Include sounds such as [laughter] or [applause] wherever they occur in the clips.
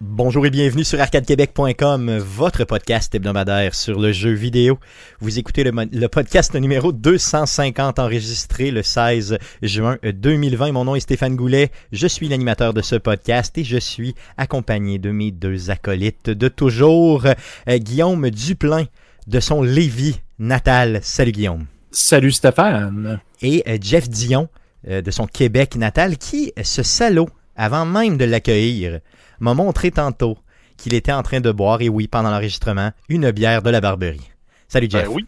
Bonjour et bienvenue sur arcadequebec.com, votre podcast hebdomadaire sur le jeu vidéo. Vous écoutez le, le, podcast numéro 250 enregistré le 16 juin 2020. Mon nom est Stéphane Goulet, je suis l'animateur de ce podcast et je suis accompagné de mes deux acolytes de toujours, euh, Guillaume Duplain de son Lévis natal. Salut Guillaume. Salut Stéphane. Et euh, Jeff Dion euh, de son Québec natal qui, ce salaud, avant même de l'accueillir, m'a montré tantôt qu'il était en train de boire, et oui, pendant l'enregistrement, une bière de la Barberie. Salut Jeff. Ben oui.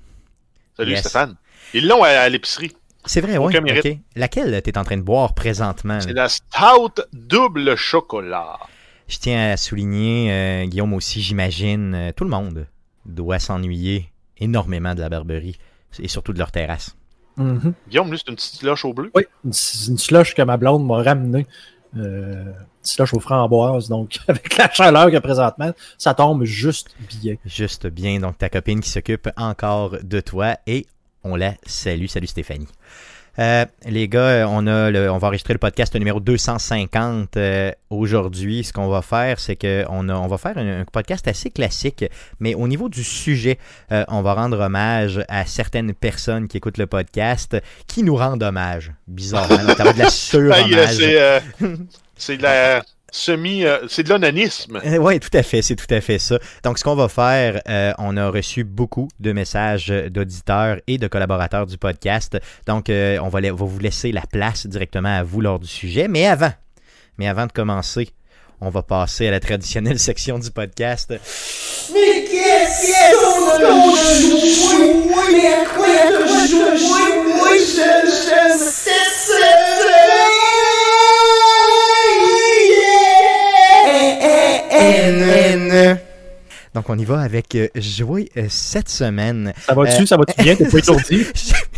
Salut yes. Stéphane. Ils l'ont à, à l'épicerie. C'est vrai, oui. Okay. Laquelle tu es en train de boire présentement? C'est la Stout double chocolat. Je tiens à souligner, euh, Guillaume aussi, j'imagine, euh, tout le monde doit s'ennuyer énormément de la Barberie et surtout de leur terrasse. Mm -hmm. Guillaume, lui, c'est une petite slush au bleu? Oui, une, une slush que ma blonde m'a ramenée. Euh, slush aux framboises, donc [laughs] avec la chaleur qu'il y a présentement, ça tombe juste bien. Juste bien, donc ta copine qui s'occupe encore de toi et on la salue. Salut Stéphanie. Euh, les gars, on, a le, on va enregistrer le podcast numéro 250 euh, aujourd'hui. Ce qu'on va faire, c'est qu'on on va faire un, un, podcast assez classique, mais au niveau du sujet, euh, on va rendre hommage à certaines personnes qui écoutent le podcast, qui nous rendent hommage. Bizarrement, [laughs] notamment de la sur-hommage. [laughs] c'est de la semi euh, c'est de l'onanisme. Euh, oui, tout à fait, c'est tout à fait ça. Donc ce qu'on va faire, euh, on a reçu beaucoup de messages d'auditeurs et de collaborateurs du podcast. Donc euh, on va, va, vous laisser la place directement à vous lors du sujet, mais avant, mais avant de commencer, on va passer à la traditionnelle section du podcast. Mais qu'est-ce qu'on a joué? Mais à quoi as-tu joué? Moi, je, je, N. Donc, on y va avec euh, jouer euh, cette semaine. Ça va-tu? Euh, ça va-tu bien? T'es pas [laughs] étourdi?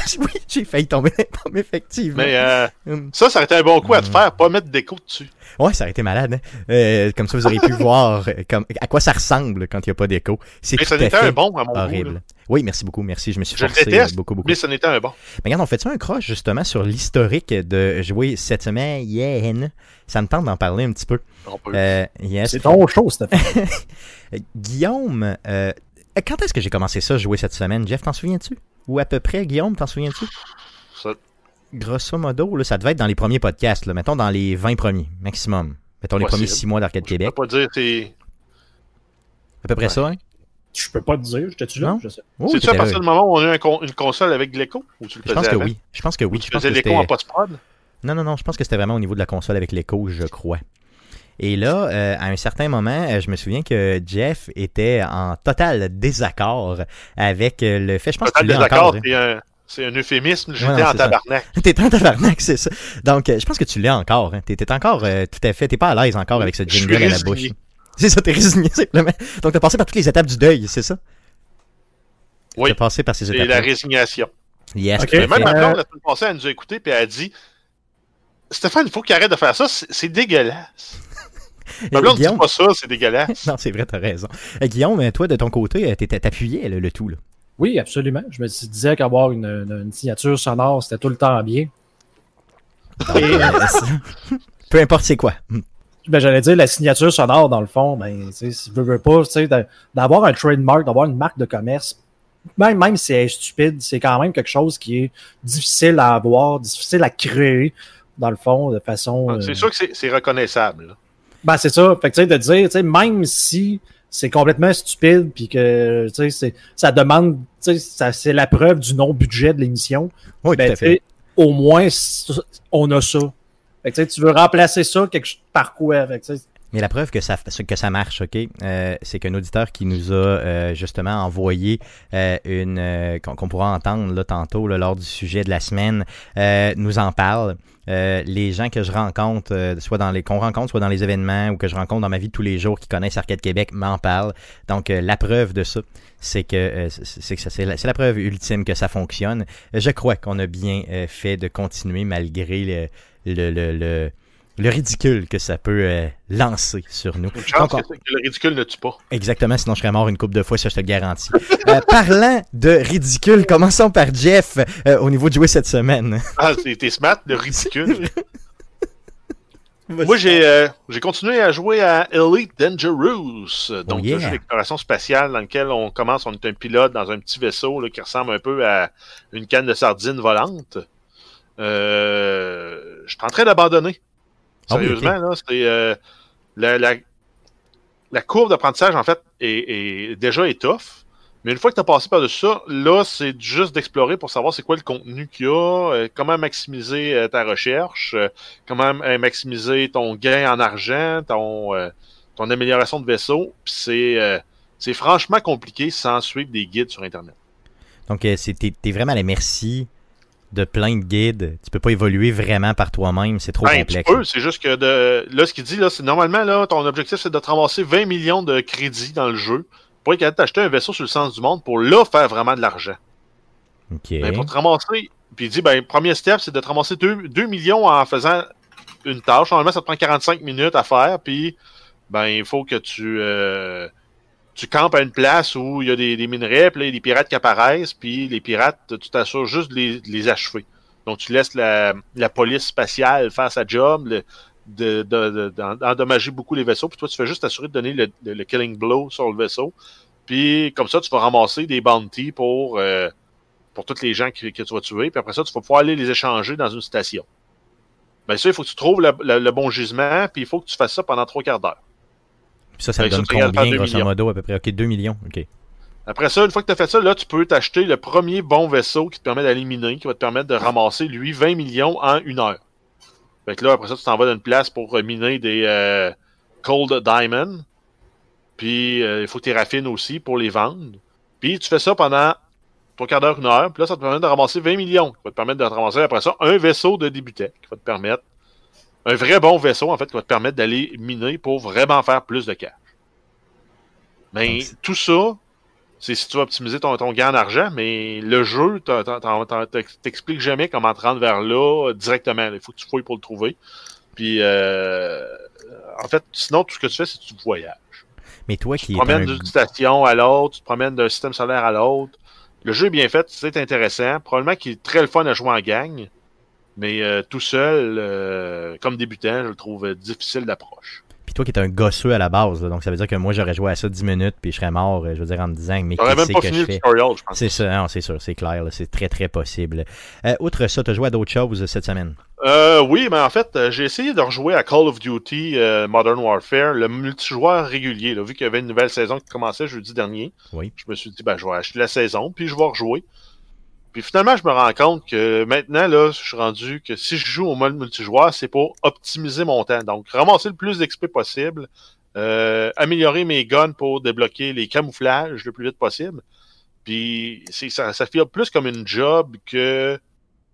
[laughs] oui, j'ai failli tomber dans effectivement. Mais euh, mm. ça, ça aurait été un bon coup à te faire, pas mettre d'écho dessus. Ouais, ça aurait été malade. Hein? Euh, comme ça, vous auriez pu [laughs] voir comme, à quoi ça ressemble quand il n'y a pas d'écho. C'est Mais ça n'était un bon à mon horrible. goût. Oui, merci beaucoup, merci. Je me suis Je forcé le déteste, beaucoup, beaucoup. mais ce n'était un bon. Mais regarde, on fait ça un croche justement sur l'historique de jouer cette semaine? Yeah. Ça me tente d'en parler un petit peu. Euh, yes. C'est ton show, Stéphane. [laughs] Guillaume, euh, quand est-ce que j'ai commencé ça, jouer cette semaine? Jeff, t'en souviens-tu? Ou à peu près, Guillaume, t'en souviens-tu? Ça... Grosso modo, là, ça devait être dans les premiers podcasts, là, mettons dans les 20 premiers, maximum. Mettons les Possible. premiers 6 mois d'Arcade Québec. Je peux pas dire c'est... À peu près Ouais. ça, hein? Je peux pas te dire, j'étais-tu là? Non? Je sais. Oh, C'est-tu à partir du moment où on a eu un con- une console avec de l'écho? Ou tu le Je pense que avant? oui. Je pense que oui. Tu Je pense faisais que l'écho c'était- en post-prod? Non, non, non, je pense que c'était vraiment au niveau de la console avec l'écho, je crois. Et là, euh, à un certain moment, euh, je me souviens que Jeff était en total désaccord avec euh, le fait. Je pense que tu Total l'es encore. désaccord, c'est un... C'est un euphémisme, j'étais Ouais, en tabarnak. [laughs] T'es en tabarnak, c'est ça. Donc, je pense que tu l'es encore. Hein. T'es t'es encore euh, tout à fait. T'es pas à l'aise encore avec ce jingle à la bouche. C'est ça, t'es résigné [laughs] simplement. Donc, t'as passé par toutes les étapes du deuil, c'est ça? Oui, T'as passé par ces c'est la étapes. résignation. Yes. Ok. tout à Mais même ma blonde, la semaine passée, elle nous a écoutés, puis elle a dit Stéphane, il faut qu'il arrête de faire ça, c'est dégueulasse. Ma blonde dit Guillaume- pas ça, c'est dégueulasse. [laughs] Non, c'est vrai, t'as raison. Euh, Guillaume, euh, toi, de ton côté, euh, t'étais- t'appuyais le, le tout, là. Oui, absolument. Je me disais qu'avoir une, signature sonore, c'était tout le temps bien. [laughs] Et, Peu importe c'est quoi. Hmm. ben, j'allais dire, la signature sonore, dans le fond, ben, si tu veux, veux pas, tu sais, d'a- d'avoir un trademark, d'avoir une marque de commerce, même, même si elle est stupide, c'est quand même quelque chose qui est difficile à avoir, difficile à créer, dans le fond, de façon... euh, Ah, C'est sûr que c'est- c'est reconnaissable. Ben, c'est ça. Fait que, tu sais, de dire, tu sais, même si c'est complètement stupide, puis que, tu sais, c'est- ça demande, tu sais, ça- c'est la preuve du non-budget de l'émission, Oui, ben, tout à tu sais, fait. au moins, on a ça. Fait que, tu sais, tu veux remplacer ça quelque, par quoi? Fait que, tu sais, Mais la preuve que ça, que ça marche, OK, euh, c'est qu'un auditeur qui nous a euh, justement envoyé euh, une euh, qu'on qu'on pourra entendre là, tantôt là, lors du sujet de la semaine euh, nous en parle. Euh, les gens que je rencontre, euh, soit dans les qu'on rencontre, soit dans les événements ou que je rencontre dans ma vie tous les jours qui connaissent Arcade Québec m'en parlent. Donc euh, la preuve de ça, c'est que euh, c'est c'est la, preuve ultime que ça fonctionne. Je crois qu'on a bien fait de continuer malgré le, le, le, le ridicule que ça peut euh, lancer sur nous. Une chance Donc, on- que, que le ridicule ne tue pas. Exactement, sinon je serais mort une coupe de fois, ça je te le garantis. [laughs] Euh, parlant de ridicule, commençons par Jeff euh, au niveau de jouer cette semaine. [laughs] Ah, t'es smart, le ridicule. [laughs] Moi, j'ai continué à jouer à Elite Dangerous, donc Oh, yeah. un jeu d'exploration spatiale dans lequel on commence, on est un pilote dans un petit vaisseau là, qui ressemble un peu à une canne de sardines volante. Je suis en train d'abandonner. Ah oui, Sérieusement, là, c'est euh, la, la, la courbe d'apprentissage, en fait, est, est déjà tough. Mais une fois que tu as passé par-dessus ça, là, c'est juste d'explorer pour savoir c'est quoi le contenu qu'il y a, euh, comment maximiser euh, ta recherche, euh, comment maximiser ton gain en argent, ton, ton amélioration de vaisseau. C'est c'est franchement compliqué sans suivre des guides sur Internet. Donc, t'es vraiment à la merci de plein de guides. Tu peux pas évoluer vraiment par toi-même. C'est trop Ben, tu complexe. peux, c'est juste que de, là, ce qu'il dit, là, c'est normalement, là, ton objectif, c'est de te ramasser 20 millions de crédits dans le jeu pour être capable d'acheter un vaisseau sur le sens du monde pour là faire vraiment de l'argent. OK. Ben, pour te ramasser, puis il dit, ben, premier step, c'est de te ramasser 2, millions en faisant une tâche. Normalement, ça te prend 45 minutes à faire, puis ben, il faut que tu, euh, tu campes à une place où il y a des, minerais, puis là, il y a des pirates qui apparaissent, puis les pirates, tu t'assures juste de les, achever. Donc, tu laisses la, police spatiale faire sa job, d'endommager beaucoup les vaisseaux, puis toi, tu fais juste t'assurer de donner le, killing blow sur le vaisseau. Puis, comme ça, tu vas ramasser des bounties pour, euh, pour tous les gens que, tu vas tuer, puis après ça, tu vas pouvoir aller les échanger dans une station. Ben ça, il faut que tu trouves le- le bon gisement, puis il faut que tu fasses ça pendant trois quarts d'heure. Puis ça, ça Ben, donne ça, combien, grosso modo, à peu près? OK, 2 millions. OK. Après ça, une fois que tu as fait ça, là, tu peux t'acheter le premier bon vaisseau qui te permet d'aller miner, qui va te permettre de ramasser, lui, 20 millions en une heure. Fait que là, après ça, tu t'en vas dans une place pour euh, miner des euh, Cold Diamond. Puis, euh, il faut que tu raffines aussi pour les vendre. Puis, tu fais ça pendant trois quarts d'heure, une heure. Puis là, ça te permet de ramasser 20 millions. Qui va te permettre de ramasser, après ça, un vaisseau de débutant. Qui va te permettre, un vrai bon vaisseau, en fait, qui va te permettre d'aller miner pour vraiment faire plus de cash. Mais Donc, tout ça, c'est si tu vas optimiser ton, ton gain en argent, mais le jeu t'explique jamais comment te rendre vers là euh, directement. Il faut que tu fouilles pour le trouver. Puis, euh, en fait, sinon, tout ce que tu fais, c'est que tu voyages. Mais toi qui Tu te es promènes un... d'une station à l'autre, tu te promènes d'un système solaire à l'autre. Le jeu est bien fait, c'est intéressant. Probablement qu'il est très le fun à jouer en gang. Mais euh, tout seul, euh, comme débutant, je le trouve difficile d'approche. Puis toi qui es un gosseux à la base, là, donc ça veut dire que moi j'aurais joué à ça 10 minutes puis je serais mort, euh, je veux dire, en me disant, mais qu'est-ce que fini je fais? tutorial, je pense. C'est ça, non, c'est sûr, c'est clair, c'est très très possible. Euh, outre ça, tu as joué à d'autres choses cette semaine? Euh, oui, mais en fait, j'ai essayé de rejouer à Call of Duty euh, Modern Warfare, le multijoueur régulier. Là, vu qu'il y avait une nouvelle saison qui commençait jeudi dernier, Oui. je me suis dit, ben, je vais acheter la saison, puis je vais rejouer. Puis finalement, je me rends compte que maintenant, là, je suis rendu que si je joue au mode multijoueur, c'est pour optimiser mon temps. Donc, ramasser le plus d'XP possible, euh, améliorer mes guns pour débloquer les camouflages le plus vite possible. Puis ça, ça fait plus comme une job que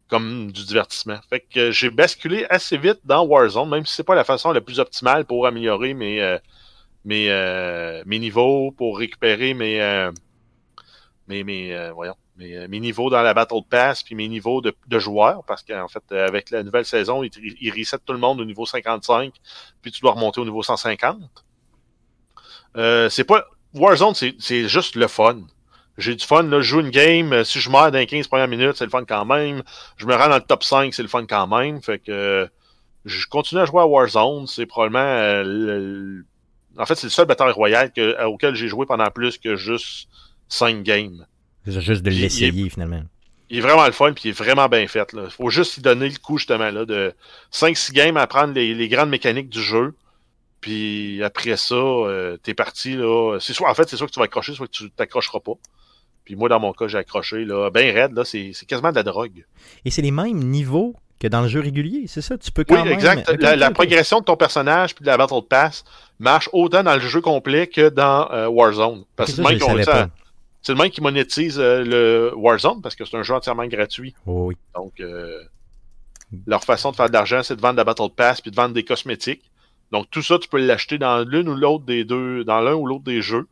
comme du divertissement. Fait que j'ai basculé assez vite dans Warzone, même si c'est pas la façon la plus optimale pour améliorer mes euh, mes, euh, mes niveaux, pour récupérer mes euh, mes, mes euh, voyons, mes, euh, mes niveaux dans la Battle Pass, puis mes niveaux de, de joueurs, parce qu'en fait, euh, avec la nouvelle saison, ils il reset tout le monde au niveau 55, puis tu dois remonter au niveau 150. Euh, c'est pas. Warzone, c'est juste le fun. J'ai du fun, là, je joue une game, euh, si je meurs dans les 15 premières minutes, c'est le fun quand même. Je me rends dans le top 5, c'est le fun quand même. Fait que je continue à jouer à Warzone, c'est probablement euh, le- en fait, c'est le seul bataille royale que, auquel j'ai joué pendant plus que juste 5 games. C'est juste de l'essayer finalement. Il est vraiment le fun, puis il est vraiment bien fait. Il faut juste y donner le coup, justement, là, de 5-6 games à apprendre les, les grandes mécaniques du jeu. Puis après ça, euh, t'es parti. là. C'est soit, en fait, c'est soit que tu vas accrocher, soit que tu t'accrocheras pas. Puis moi, dans mon cas, j'ai accroché. Là, ben raide, là, c'est quasiment de la drogue. Et c'est les mêmes niveaux que dans le jeu régulier, c'est ça? Tu peux quand Oui, même... exact. La, progression de ton personnage puis de la Battle Pass marche autant dans le jeu complet que dans euh, Warzone. Parce que même le c'est le même qui monétise euh, le Warzone parce que c'est un jeu entièrement gratuit. Oh, oui. Donc, euh, leur façon de faire de l'argent, c'est de vendre la Battle Pass puis de vendre des cosmétiques. Donc, tout ça, tu peux l'acheter dans l'une ou l'autre des deux, dans l'un ou l'autre des jeux.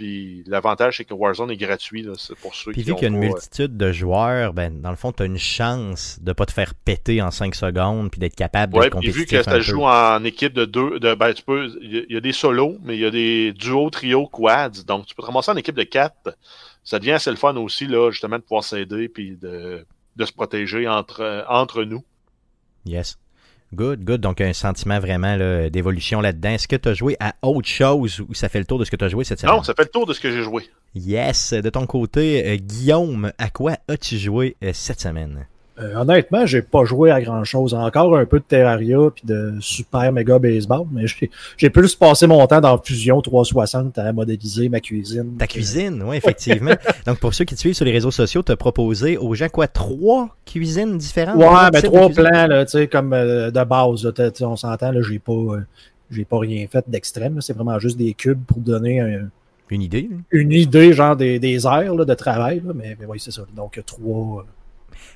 Puis, l'avantage, c'est que Warzone est gratuit, là. C'est pour ceux Puis qui vu qu'il y a une pas, multitude de joueurs, ben, dans le fond, tu as une chance de pas te faire péter en 5 secondes puis d'être capable Ouais, d'être puis vu compétitif que un ça peu. joue en équipe de deux, de, ben, tu peux, il y a- il y, a des solos, mais il y a des duos, trios, quads. Donc, tu peux te ramasser en équipe de quatre. Ça devient assez le fun aussi, là, justement, de pouvoir s'aider puis de, de se protéger entre, entre nous. Yes. Good, good. Donc, un sentiment vraiment là, d'évolution là-dedans. Est-ce que tu as joué à autre chose ou ça fait le tour de ce que tu as joué cette semaine? Non, ça fait le tour de ce que j'ai joué. Yes. De ton côté, euh, Guillaume, à quoi as-tu joué euh, cette semaine? Euh, honnêtement, j'ai pas joué à grand chose. Encore un peu de Terraria puis de Super Mega Baseball, mais j'ai- plus passé mon temps dans Fusion 360 à modéliser ma cuisine. Ta cuisine, oui, [laughs] effectivement. Donc, pour ceux qui te suivent sur les réseaux sociaux, tu as proposé aux gens quoi? Trois cuisines différentes? Ouais, mais trois plans, là, tu sais, comme euh, de base, là, t'sais, on s'entend, là, j'ai pas, euh, j'ai pas rien fait d'extrême, là. c'est vraiment juste des cubes pour donner un- Une idée? une idée, genre des, des aires là, de travail, là, mais, mais oui, c'est ça. Donc, trois.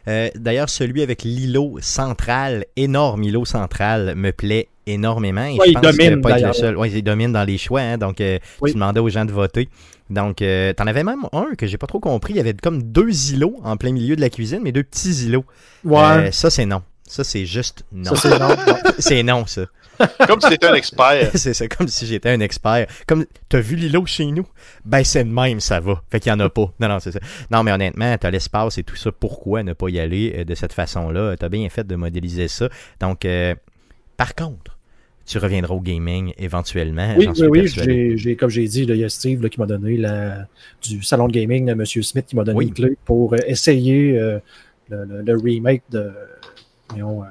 Euh, D'ailleurs, celui avec l'îlot central, énorme îlot central, me plaît énormément. Et Ouais, je il que domine, pas être le d'ailleurs. seul. Ouais, il domine dans les choix. hein, donc, euh, Oui. tu demandais aux gens de voter. Donc, euh, t'en avais même un que j'ai pas trop compris. Il y avait comme deux îlots en plein milieu de la cuisine, mais deux petits îlots. Ouais, Euh, ça, c'est non. Ça, c'est juste non. ça c'est non. [laughs] c'est non, ça. [laughs] Comme si t'étais un expert. [laughs] c'est ça, comme si j'étais un expert. Comme, t'as vu l'îlot chez nous? Ben, c'est de même, ça va. Fait qu'il y en a pas. Non, non, c'est ça. Non, mais honnêtement, t'as l'espace et tout ça. Pourquoi ne pas y aller euh, de cette façon-là? T'as bien fait de modéliser ça. Donc, euh, par contre, tu reviendras au gaming éventuellement. Oui, oui, oui, comme j'ai dit, il y a Steve là, qui m'a donné la, du salon de gaming de M. Smith qui m'a donné Oui. une clé pour euh, essayer euh, le, le- le remake de voyons, euh,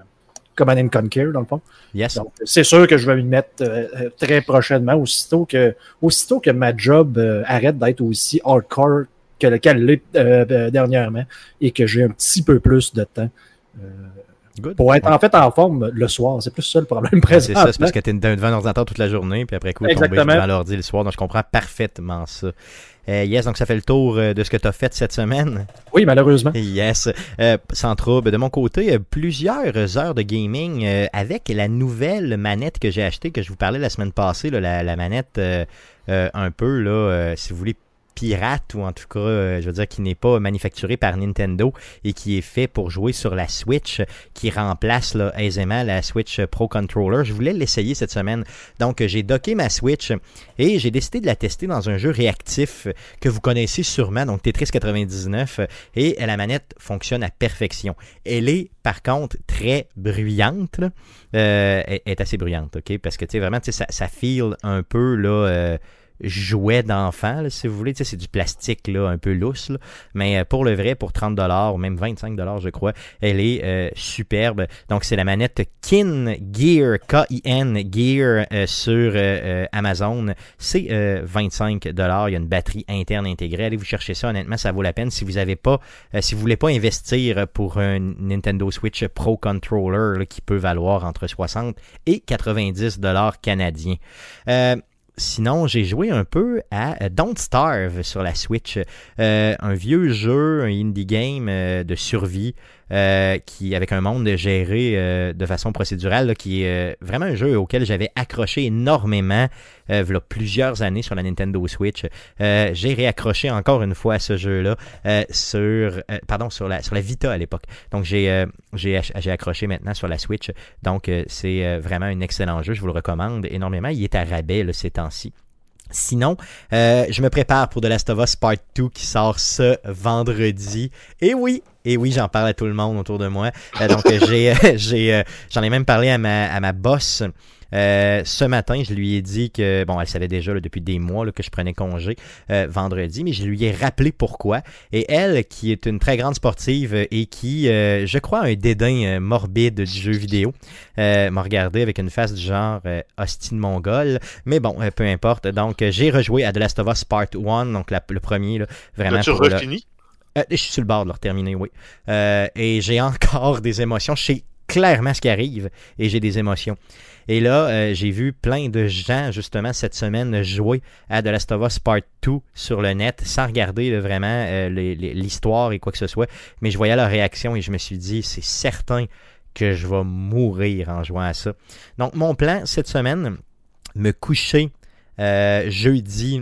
Command and Conquer, dans le fond. Yes. Donc, c'est sûr que je vais m'y mettre euh, euh, très prochainement, aussitôt que, aussitôt que ma job euh, arrête d'être aussi hardcore que le qu'elle l'est euh, euh, dernièrement et que j'ai un petit peu plus de temps. Good. pour être Ouais. en fait en forme le soir. C'est plus ça le problème [laughs] C'est présent. ça, c'est parce que t'es devant un ordinateur toute la journée, puis après coup, tomber Exactement. devant l'ordi le soir. Donc, je comprends parfaitement ça. Euh, yes, donc ça fait le tour euh, de ce que tu as fait cette semaine. Oui, malheureusement. Yes, Euh, sans trouble. De mon côté, plusieurs heures de gaming euh, avec la nouvelle manette que j'ai achetée, que je vous parlais la semaine passée, là, la, la manette euh, euh, un peu, là, euh, si vous voulez, pirate, ou en tout cas, euh, je veux dire, qui n'est pas manufacturée par Nintendo et qui est fait pour jouer sur la Switch, qui remplace aisément la Switch Pro Controller. Je voulais l'essayer cette semaine. Donc, j'ai docké ma Switch et j'ai décidé de la tester dans un jeu réactif que vous connaissez sûrement, donc Tetris 99 et la manette fonctionne à perfection. Elle est par contre très bruyante. Euh, elle est assez bruyante, ok, parce que tu sais vraiment, ça, ça feel un peu là. euh, jouet d'enfant, si vous voulez. C'est du plastique là, un peu lousse. Mais euh, pour le vrai, pour 30$, ou même 25$, je crois, elle est euh, superbe. Donc, c'est la manette Kin Gear, K-I-N Gear euh, sur Amazon. C'est euh, 25$. Il y a une batterie interne intégrée. Allez vous chercher ça. Honnêtement, ça vaut la peine. Si vous avez pas, si vous voulez pas investir pour un Nintendo Switch Pro Controller qui peut valoir entre 60 et 90 dollars canadiens. Sinon, j'ai joué un peu à euh, Don't Starve sur la Switch, Euh, un vieux jeu, un indie game euh, de survie euh, qui avec un monde géré euh, de façon procédurale, là, qui est euh, vraiment un jeu auquel j'avais accroché énormément euh, v'là plusieurs années sur la Nintendo Switch. Euh, j'ai réaccroché encore une fois ce jeu-là sur, pardon, sur la sur la Vita à l'époque. Donc j'ai j'ai accroché maintenant sur la Switch. Donc c'est vraiment un excellent jeu. Je vous le recommande énormément. Il est à rabais là, ces temps-ci. Sinon, euh, je me prépare pour The Last of Us Part 2 qui sort ce vendredi. Et oui, et oui, j'en parle à tout le monde autour de moi. Euh, donc, [laughs] j'ai, euh, j'en ai même parlé à ma boss. Euh, ce matin, je lui ai dit que, bon, elle savait déjà là, depuis des mois là, que je prenais congé euh, vendredi, mais je lui ai rappelé pourquoi. Et elle, qui est une très grande sportive et qui, euh, je crois, a un dédain euh, morbide du jeu vidéo, euh, m'a regardé avec une face du genre euh, hostile mongol. Mais bon, euh, peu importe. Donc, euh, j'ai rejoué à The Last of Us Part 1, donc la- le premier, là, vraiment. As-tu refini? euh, je suis sur le bord de le terminer, oui. Euh, et j'ai [laughs] encore des émotions. Je sais clairement ce qui arrive et j'ai des émotions. Et là, euh, j'ai vu plein de gens, justement, cette semaine jouer à The Last of Us Part 2 sur le net sans regarder vraiment euh, l'histoire et quoi que ce soit. Mais je voyais leur réaction et je me suis dit, c'est certain que je vais mourir en jouant à ça. Donc, mon plan cette semaine, me coucher euh, jeudi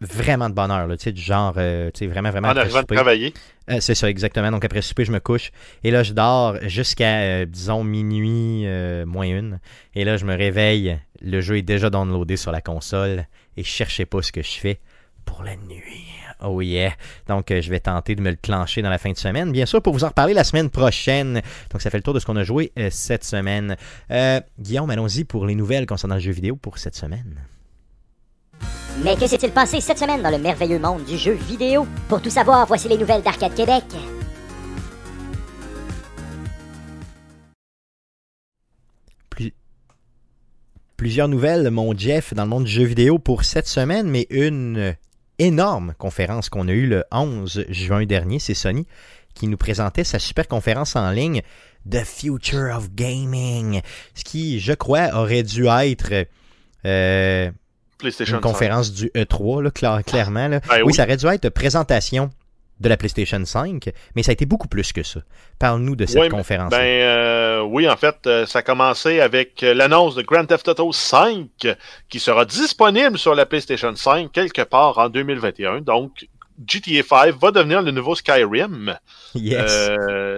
vraiment de bonne heure, là, tu sais, du genre, euh, tu sais, vraiment, vraiment En arrivant de travailler. Euh, c'est ça, exactement. Donc après souper, je me couche. Et là, je dors jusqu'à, euh, disons, minuit euh, moins une. Et là, je me réveille. Le jeu est déjà downloadé sur la console. Et je cherchais pas ce que je fais pour la nuit. Oh yeah. Donc, euh, je vais tenter de me le clencher dans la fin de semaine. Bien sûr, pour vous en reparler la semaine prochaine. Donc, ça fait le tour de ce qu'on a joué euh, cette semaine. Euh, Guillaume, allons-y pour les nouvelles concernant le jeu vidéo pour cette semaine. Mais que s'est-il passé cette semaine dans le merveilleux monde du jeu vidéo? Pour tout savoir, voici les nouvelles d'Arcade Québec. Plus- Plusieurs nouvelles, mon Jeff, dans le monde du jeu vidéo pour cette semaine, mais une énorme conférence qu'on a eue le 11 juin dernier, c'est Sony qui nous présentait sa super conférence en ligne The Future of Gaming, ce qui, je crois, aurait dû être euh, PlayStation une 5. conférence du E3, là, cla- clairement. là. Ben oui, oui. ça aurait dû être présentation de la PlayStation 5, mais ça a été beaucoup plus que ça. Parle-nous de cette conférence. Ben euh, oui, en fait, euh, ça a commencé avec euh, l'annonce de Grand Theft Auto 5 qui sera disponible sur la PlayStation 5 quelque part en 2021. Donc, GTA 5 va devenir le nouveau Skyrim. yes.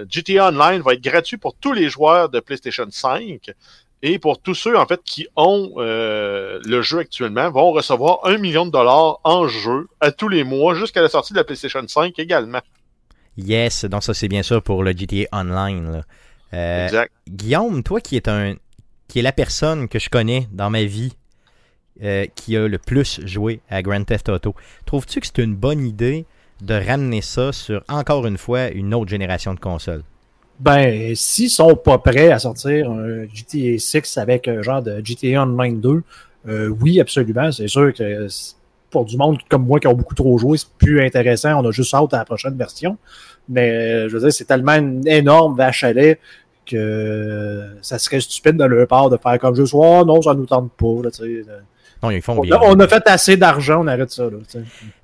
GTA Online va être gratuit pour tous les joueurs de PlayStation 5 et pour tous ceux en fait qui ont euh, le jeu actuellement vont recevoir un million de dollars en jeu à tous les mois jusqu'à la sortie de la PlayStation 5 également. Yes, donc ça c'est bien sûr pour le GTA Online. là. Euh, exact. Guillaume, toi qui est un qui est la personne que je connais dans ma vie euh, qui a le plus joué à Grand Theft Auto, trouves-tu que c'est une bonne idée de ramener ça sur encore une fois une autre génération de consoles? Ben, s'ils sont pas prêts à sortir un GTA 6 avec un genre de GTA Online 2, euh, oui, absolument. C'est sûr que pour du monde comme moi qui ont beaucoup trop joué, c'est plus intéressant. On a juste hâte à la prochaine version. Mais euh, je veux dire, c'est tellement une énorme vache à lait que ça serait stupide de leur part de faire comme juste, oh non, ça nous tente pas. Là. Non, ils font on, bien. a, on a fait assez d'argent, on arrête ça. Là.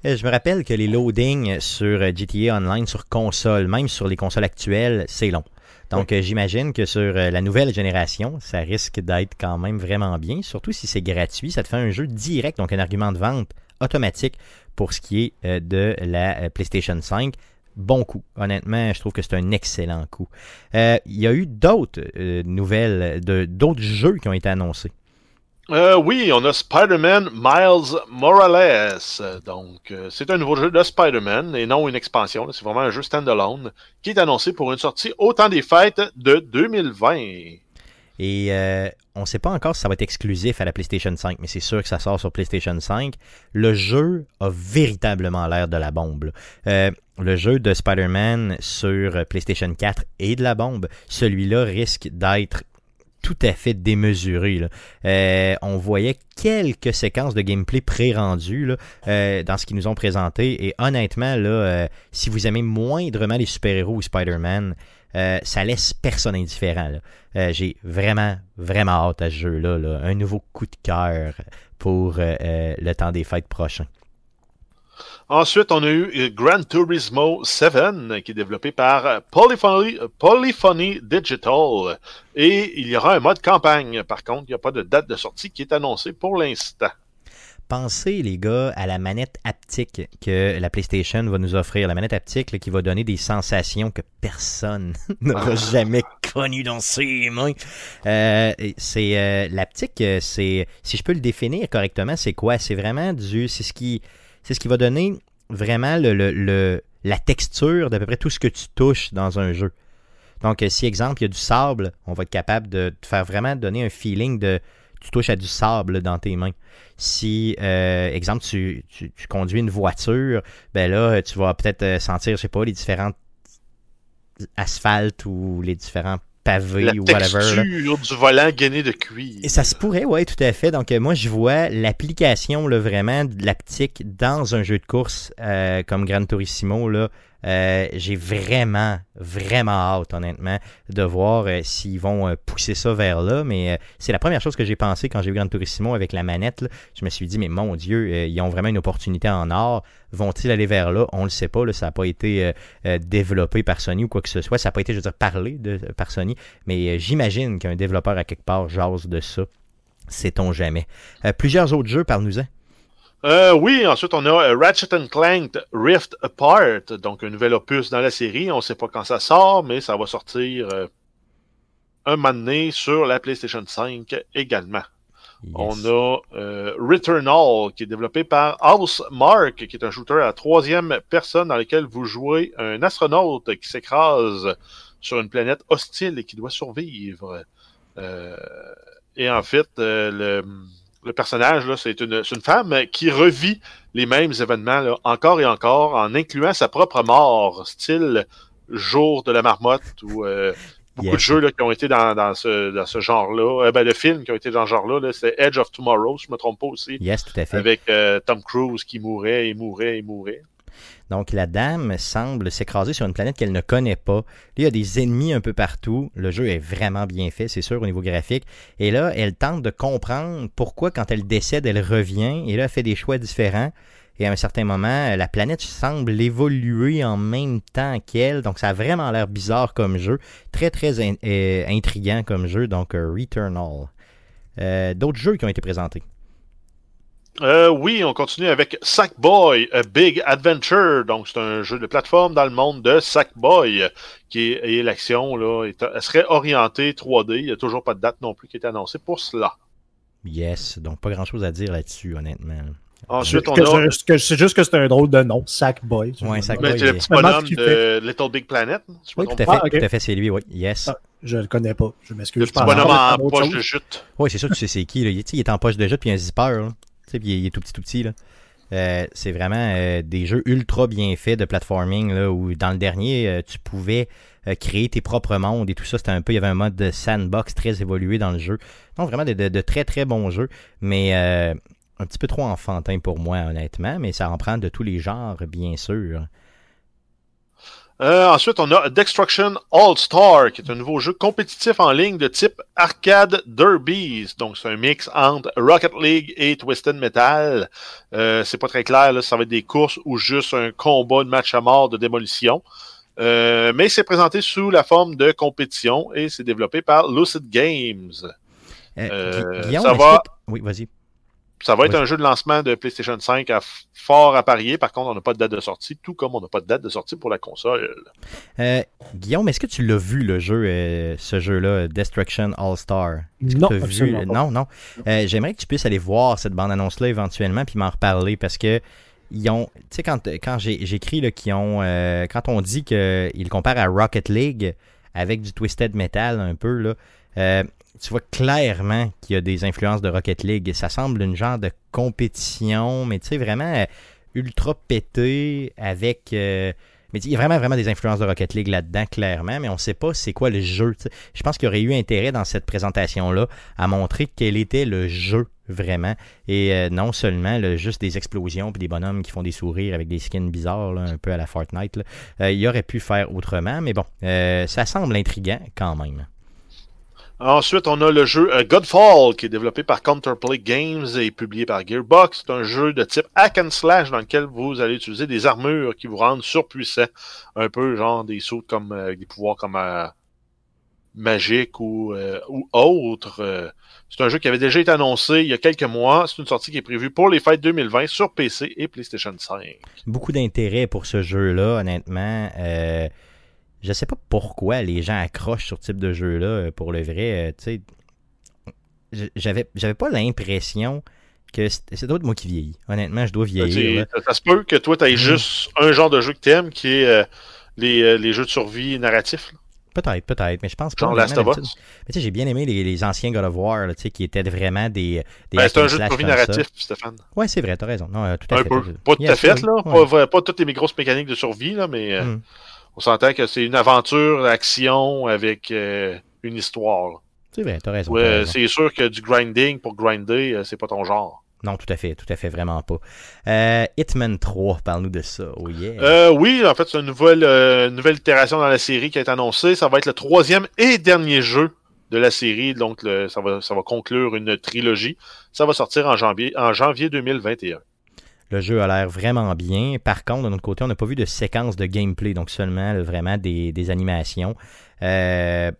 Euh, Je me rappelle que les loadings sur euh, GTA Online sur console, même sur les consoles actuelles, c'est long. Donc euh, j'imagine que sur la nouvelle génération, ça risque d'être quand même vraiment bien, surtout si c'est gratuit, ça te fait un jeu direct, donc un argument de vente automatique pour ce qui est de la PlayStation 5. Bon coup. Honnêtement, je trouve que c'est un excellent coup. Euh, Il y a eu d'autres euh, nouvelles, de- d'autres jeux qui ont été annoncés. Euh, oui, on a Spider-Man Miles Morales. Donc, euh, c'est un nouveau jeu de Spider-Man et non une expansion. C'est vraiment un jeu standalone qui est annoncé pour une sortie au temps des fêtes de 2020. Et euh, on ne sait pas encore si ça va être exclusif à la PlayStation 5, mais c'est sûr que ça sort sur PlayStation 5. Le jeu a véritablement l'air de la bombe. Euh, le jeu de Spider-Man sur PlayStation 4 est de la bombe. Celui-là risque d'être tout à fait démesuré. Euh, on voyait quelques séquences de gameplay pré-rendues euh, dans ce qu'ils nous ont présenté. Et honnêtement, euh, si vous aimez moindrement les super-héros ou Spider-Man, ça laisse personne indifférent. J'ai vraiment, vraiment hâte à ce jeu-là. là. Un nouveau coup de cœur pour le temps des fêtes prochains. Ensuite, on a eu Gran Turismo 7 euh, qui est développé par Polyphony, Polyphony Digital. Et il y aura un mode campagne. Par contre, il n'y a pas de date de sortie qui est annoncée pour l'instant. Pensez, les gars, à la manette haptique que la PlayStation va nous offrir. La manette haptique là, qui va donner des sensations que personne [laughs] n'aura jamais connues dans ses mains. Euh, c'est euh, l'haptique, c'est si je peux le définir correctement, c'est quoi? C'est vraiment du, c'est ce qui, c'est ce qui va donner vraiment la texture d'à peu près tout ce que tu touches dans un jeu. Donc, euh, si exemple il y a du sable, on va être capable de te faire vraiment donner un feeling de tu touches à du sable dans tes mains. Si, euh, exemple, tu conduis une voiture, ben là, tu vas peut-être euh, sentir, je sais pas, les différents asphaltes ou les différents pavés La ou whatever. là. du volant gainé de cuir. Et ça se pourrait, ouais, tout à fait. Donc, euh, moi, je vois l'application, là, vraiment, de l'aptique dans un jeu de course euh, comme Gran Turismo, là. Euh, J'ai vraiment, vraiment hâte, honnêtement, de voir euh, s'ils vont euh, pousser ça vers là. Mais c'est la première chose que j'ai pensé quand j'ai vu Gran Turismo avec la manette. Je me suis dit, mais mon Dieu, ils ont vraiment une opportunité en or. Vont-ils aller vers là? On le sait pas. Ça n'a pas été développé par Sony ou quoi que ce soit. Ça n'a pas été, je veux dire, parlé de, par Sony. Mais j'imagine qu'un développeur à quelque part jase de ça. Sait-on jamais. Plusieurs autres jeux, parle-nous-en. Euh, oui, ensuite on a euh, Ratchet and Clank Rift Apart, donc un nouvel opus dans la série. On ne sait pas quand ça sort, mais ça va sortir euh, un moment donné sur la PlayStation 5 également. Yes. On a euh, Returnal, qui est développé par Housemark, qui est un shooter à la troisième personne dans lequel vous jouez un astronaute qui s'écrase sur une planète hostile et qui doit survivre. Euh, et en fait, le, le personnage, là, c'est une, une femme qui revit les mêmes événements là, encore et encore, en incluant sa propre mort, style Jour de la marmotte ou euh, beaucoup Yes. de jeux là, qui ont été dans, dans ce, dans ce genre-là. Euh, ben, le film qui ont été dans ce genre-là, là, c'est Edge of Tomorrow, si je me trompe pas aussi, Yes, tout à fait. avec euh, Tom Cruise qui mourait et mourait et mourait. Donc, la dame semble s'écraser sur une planète qu'elle ne connaît pas. Il y a des ennemis un peu partout. Le jeu est vraiment bien fait, c'est sûr, au niveau graphique. Et là, elle tente de comprendre pourquoi, quand elle décède, elle revient. Et là, elle fait des choix différents. Et à un certain moment, la planète semble évoluer en même temps qu'elle. Donc, ça a vraiment l'air bizarre comme jeu. Très, très euh, intriguant comme jeu. Donc, euh, Returnal. Euh, D'autres jeux qui ont été présentés. Euh, oui, on continue avec Sackboy, A Big Adventure. Donc, c'est un jeu de plateforme dans le monde de Sackboy, qui est, et l'action, là, est- elle serait orientée 3D. Il n'y a toujours pas de date non plus qui est annoncée pour cela. Yes. Donc, pas grand-chose à dire là-dessus, honnêtement. Ensuite, on Que a C'est juste que c'est un drôle de nom, Sackboy. Ouais, Sackboy. c'est le petit bonhomme de Little Big Planet. me Oui, tout à fait. Ah, fait, c'est lui, oui. Yes. Ah, Je le connais pas. Je m'excuse. Le je petit bonhomme en poche chose. de jute. Oui, c'est sûr, tu sais c'est qui. Là. Il, est en poche de jeu puis un zipper. Tu il, est- tout petit, tout petit. Là. Euh, c'est vraiment euh, des jeux ultra bien faits de platforming là, où dans le dernier, euh, tu pouvais créer tes propres mondes et tout ça. C'était un peu, il y avait un mode de sandbox très évolué dans le jeu. Donc vraiment de, de- très très bons jeux, mais un petit peu trop enfantin pour moi honnêtement, mais ça en prend de tous les genres bien sûr. Euh, ensuite, on a Destruction All-Star, qui est un nouveau jeu compétitif en ligne de type arcade derbies. Donc, c'est un mix entre Rocket League et Twisted Metal. Euh, c'est pas très clair, là, ça va être des courses ou juste un combat de match à mort de démolition. Euh, mais c'est présenté sous la forme de compétition et c'est développé par Lucid Games. Euh, Euh, Gui- Guillaume, ça va- Oui, vas-y. Ça va être Oui. un jeu de lancement de PlayStation 5 à fort à parier. Par contre, on n'a pas de date de sortie, tout comme on n'a pas de date de sortie pour la console. Euh, Guillaume, est-ce que tu l'as vu le jeu, euh, ce jeu-là, Destruction All-Star? Est-ce que Non, vu- pas. Non, non. Euh, J'aimerais que tu puisses aller voir cette bande-annonce-là éventuellement puis m'en reparler parce que ils ont, tu sais, quand, quand j'ai- j'écris là, qu'ils ont, euh, quand on dit qu'ils comparent à Rocket League avec du Twisted Metal un peu, là, euh, tu vois clairement qu'il y a des influences de Rocket League. Ça semble une genre de compétition, mais tu sais, vraiment euh, ultra pété avec. euh, mais il y a vraiment, vraiment des influences de Rocket League là-dedans, clairement, mais on ne sait pas c'est quoi le jeu. Je pense qu'il y aurait eu intérêt dans cette présentation-là à montrer quel était le jeu vraiment. Et non seulement là, juste des explosions puis des bonhommes qui font des sourires avec des skins bizarres, un peu à la Fortnite. là. Euh, il aurait pu faire autrement, mais bon, ça semble intriguant quand même. Ensuite, on a le jeu euh, Godfall, qui est développé par Counterplay Games et publié par Gearbox. C'est un jeu de type hack and slash dans lequel vous allez utiliser des armures qui vous rendent surpuissants. Un peu genre des sauts comme euh, des pouvoirs comme euh, magiques ou, euh, ou autres. Euh, c'est un jeu qui avait déjà été annoncé il y a quelques mois. C'est une sortie qui est prévue pour les fêtes 2020 sur PC et PlayStation 5. Beaucoup d'intérêt pour ce jeu-là, honnêtement. Je sais pas pourquoi les gens accrochent sur ce type de jeu-là, euh, pour le vrai. euh, tu sais, j'avais, j'avais pas l'impression que c'est d'autres moi qui vieillis. Honnêtement, je dois vieillir. Ça, ça se peut que toi, tu aies Mm. juste un genre de jeu que t'aimes, qui est euh, les, les jeux de survie narratifs. Peut-être, peut-être, mais je pense pas. Genre Last vraiment of Us. Mais tu sais, j'ai bien aimé les, les anciens God of War, là, tu sais, qui étaient vraiment des. des Ben, c'est un jeu de survie ça. narratif, Stéphane. Ouais, c'est vrai, t'as raison. Non, euh, tout à Un fait. peu. Pas tout à fait, oui, là. ouais. Pas, pas toutes les grosses mécaniques de survie, là, mais euh, Mm. On s'entend que c'est une aventure, action avec euh, une histoire. C'est vrai, t'as raison. Ouais, raison. c'est sûr que du grinding pour grinder, euh, c'est pas ton genre. Non, tout à fait, tout à fait, vraiment pas. Euh, Hitman 3, parle-nous de ça. Oh yeah. Euh, oui, en fait, c'est une nouvelle, euh, nouvelle itération dans la série qui a été annoncée. Ça va être le troisième et dernier jeu de la série, donc le- ça, va, ça va conclure une trilogie. Ça va sortir en janvier, en janvier 2021. Le jeu a l'air vraiment bien. Par contre, de notre côté, on n'a pas vu de séquence de gameplay, donc seulement vraiment des, animations. Euh,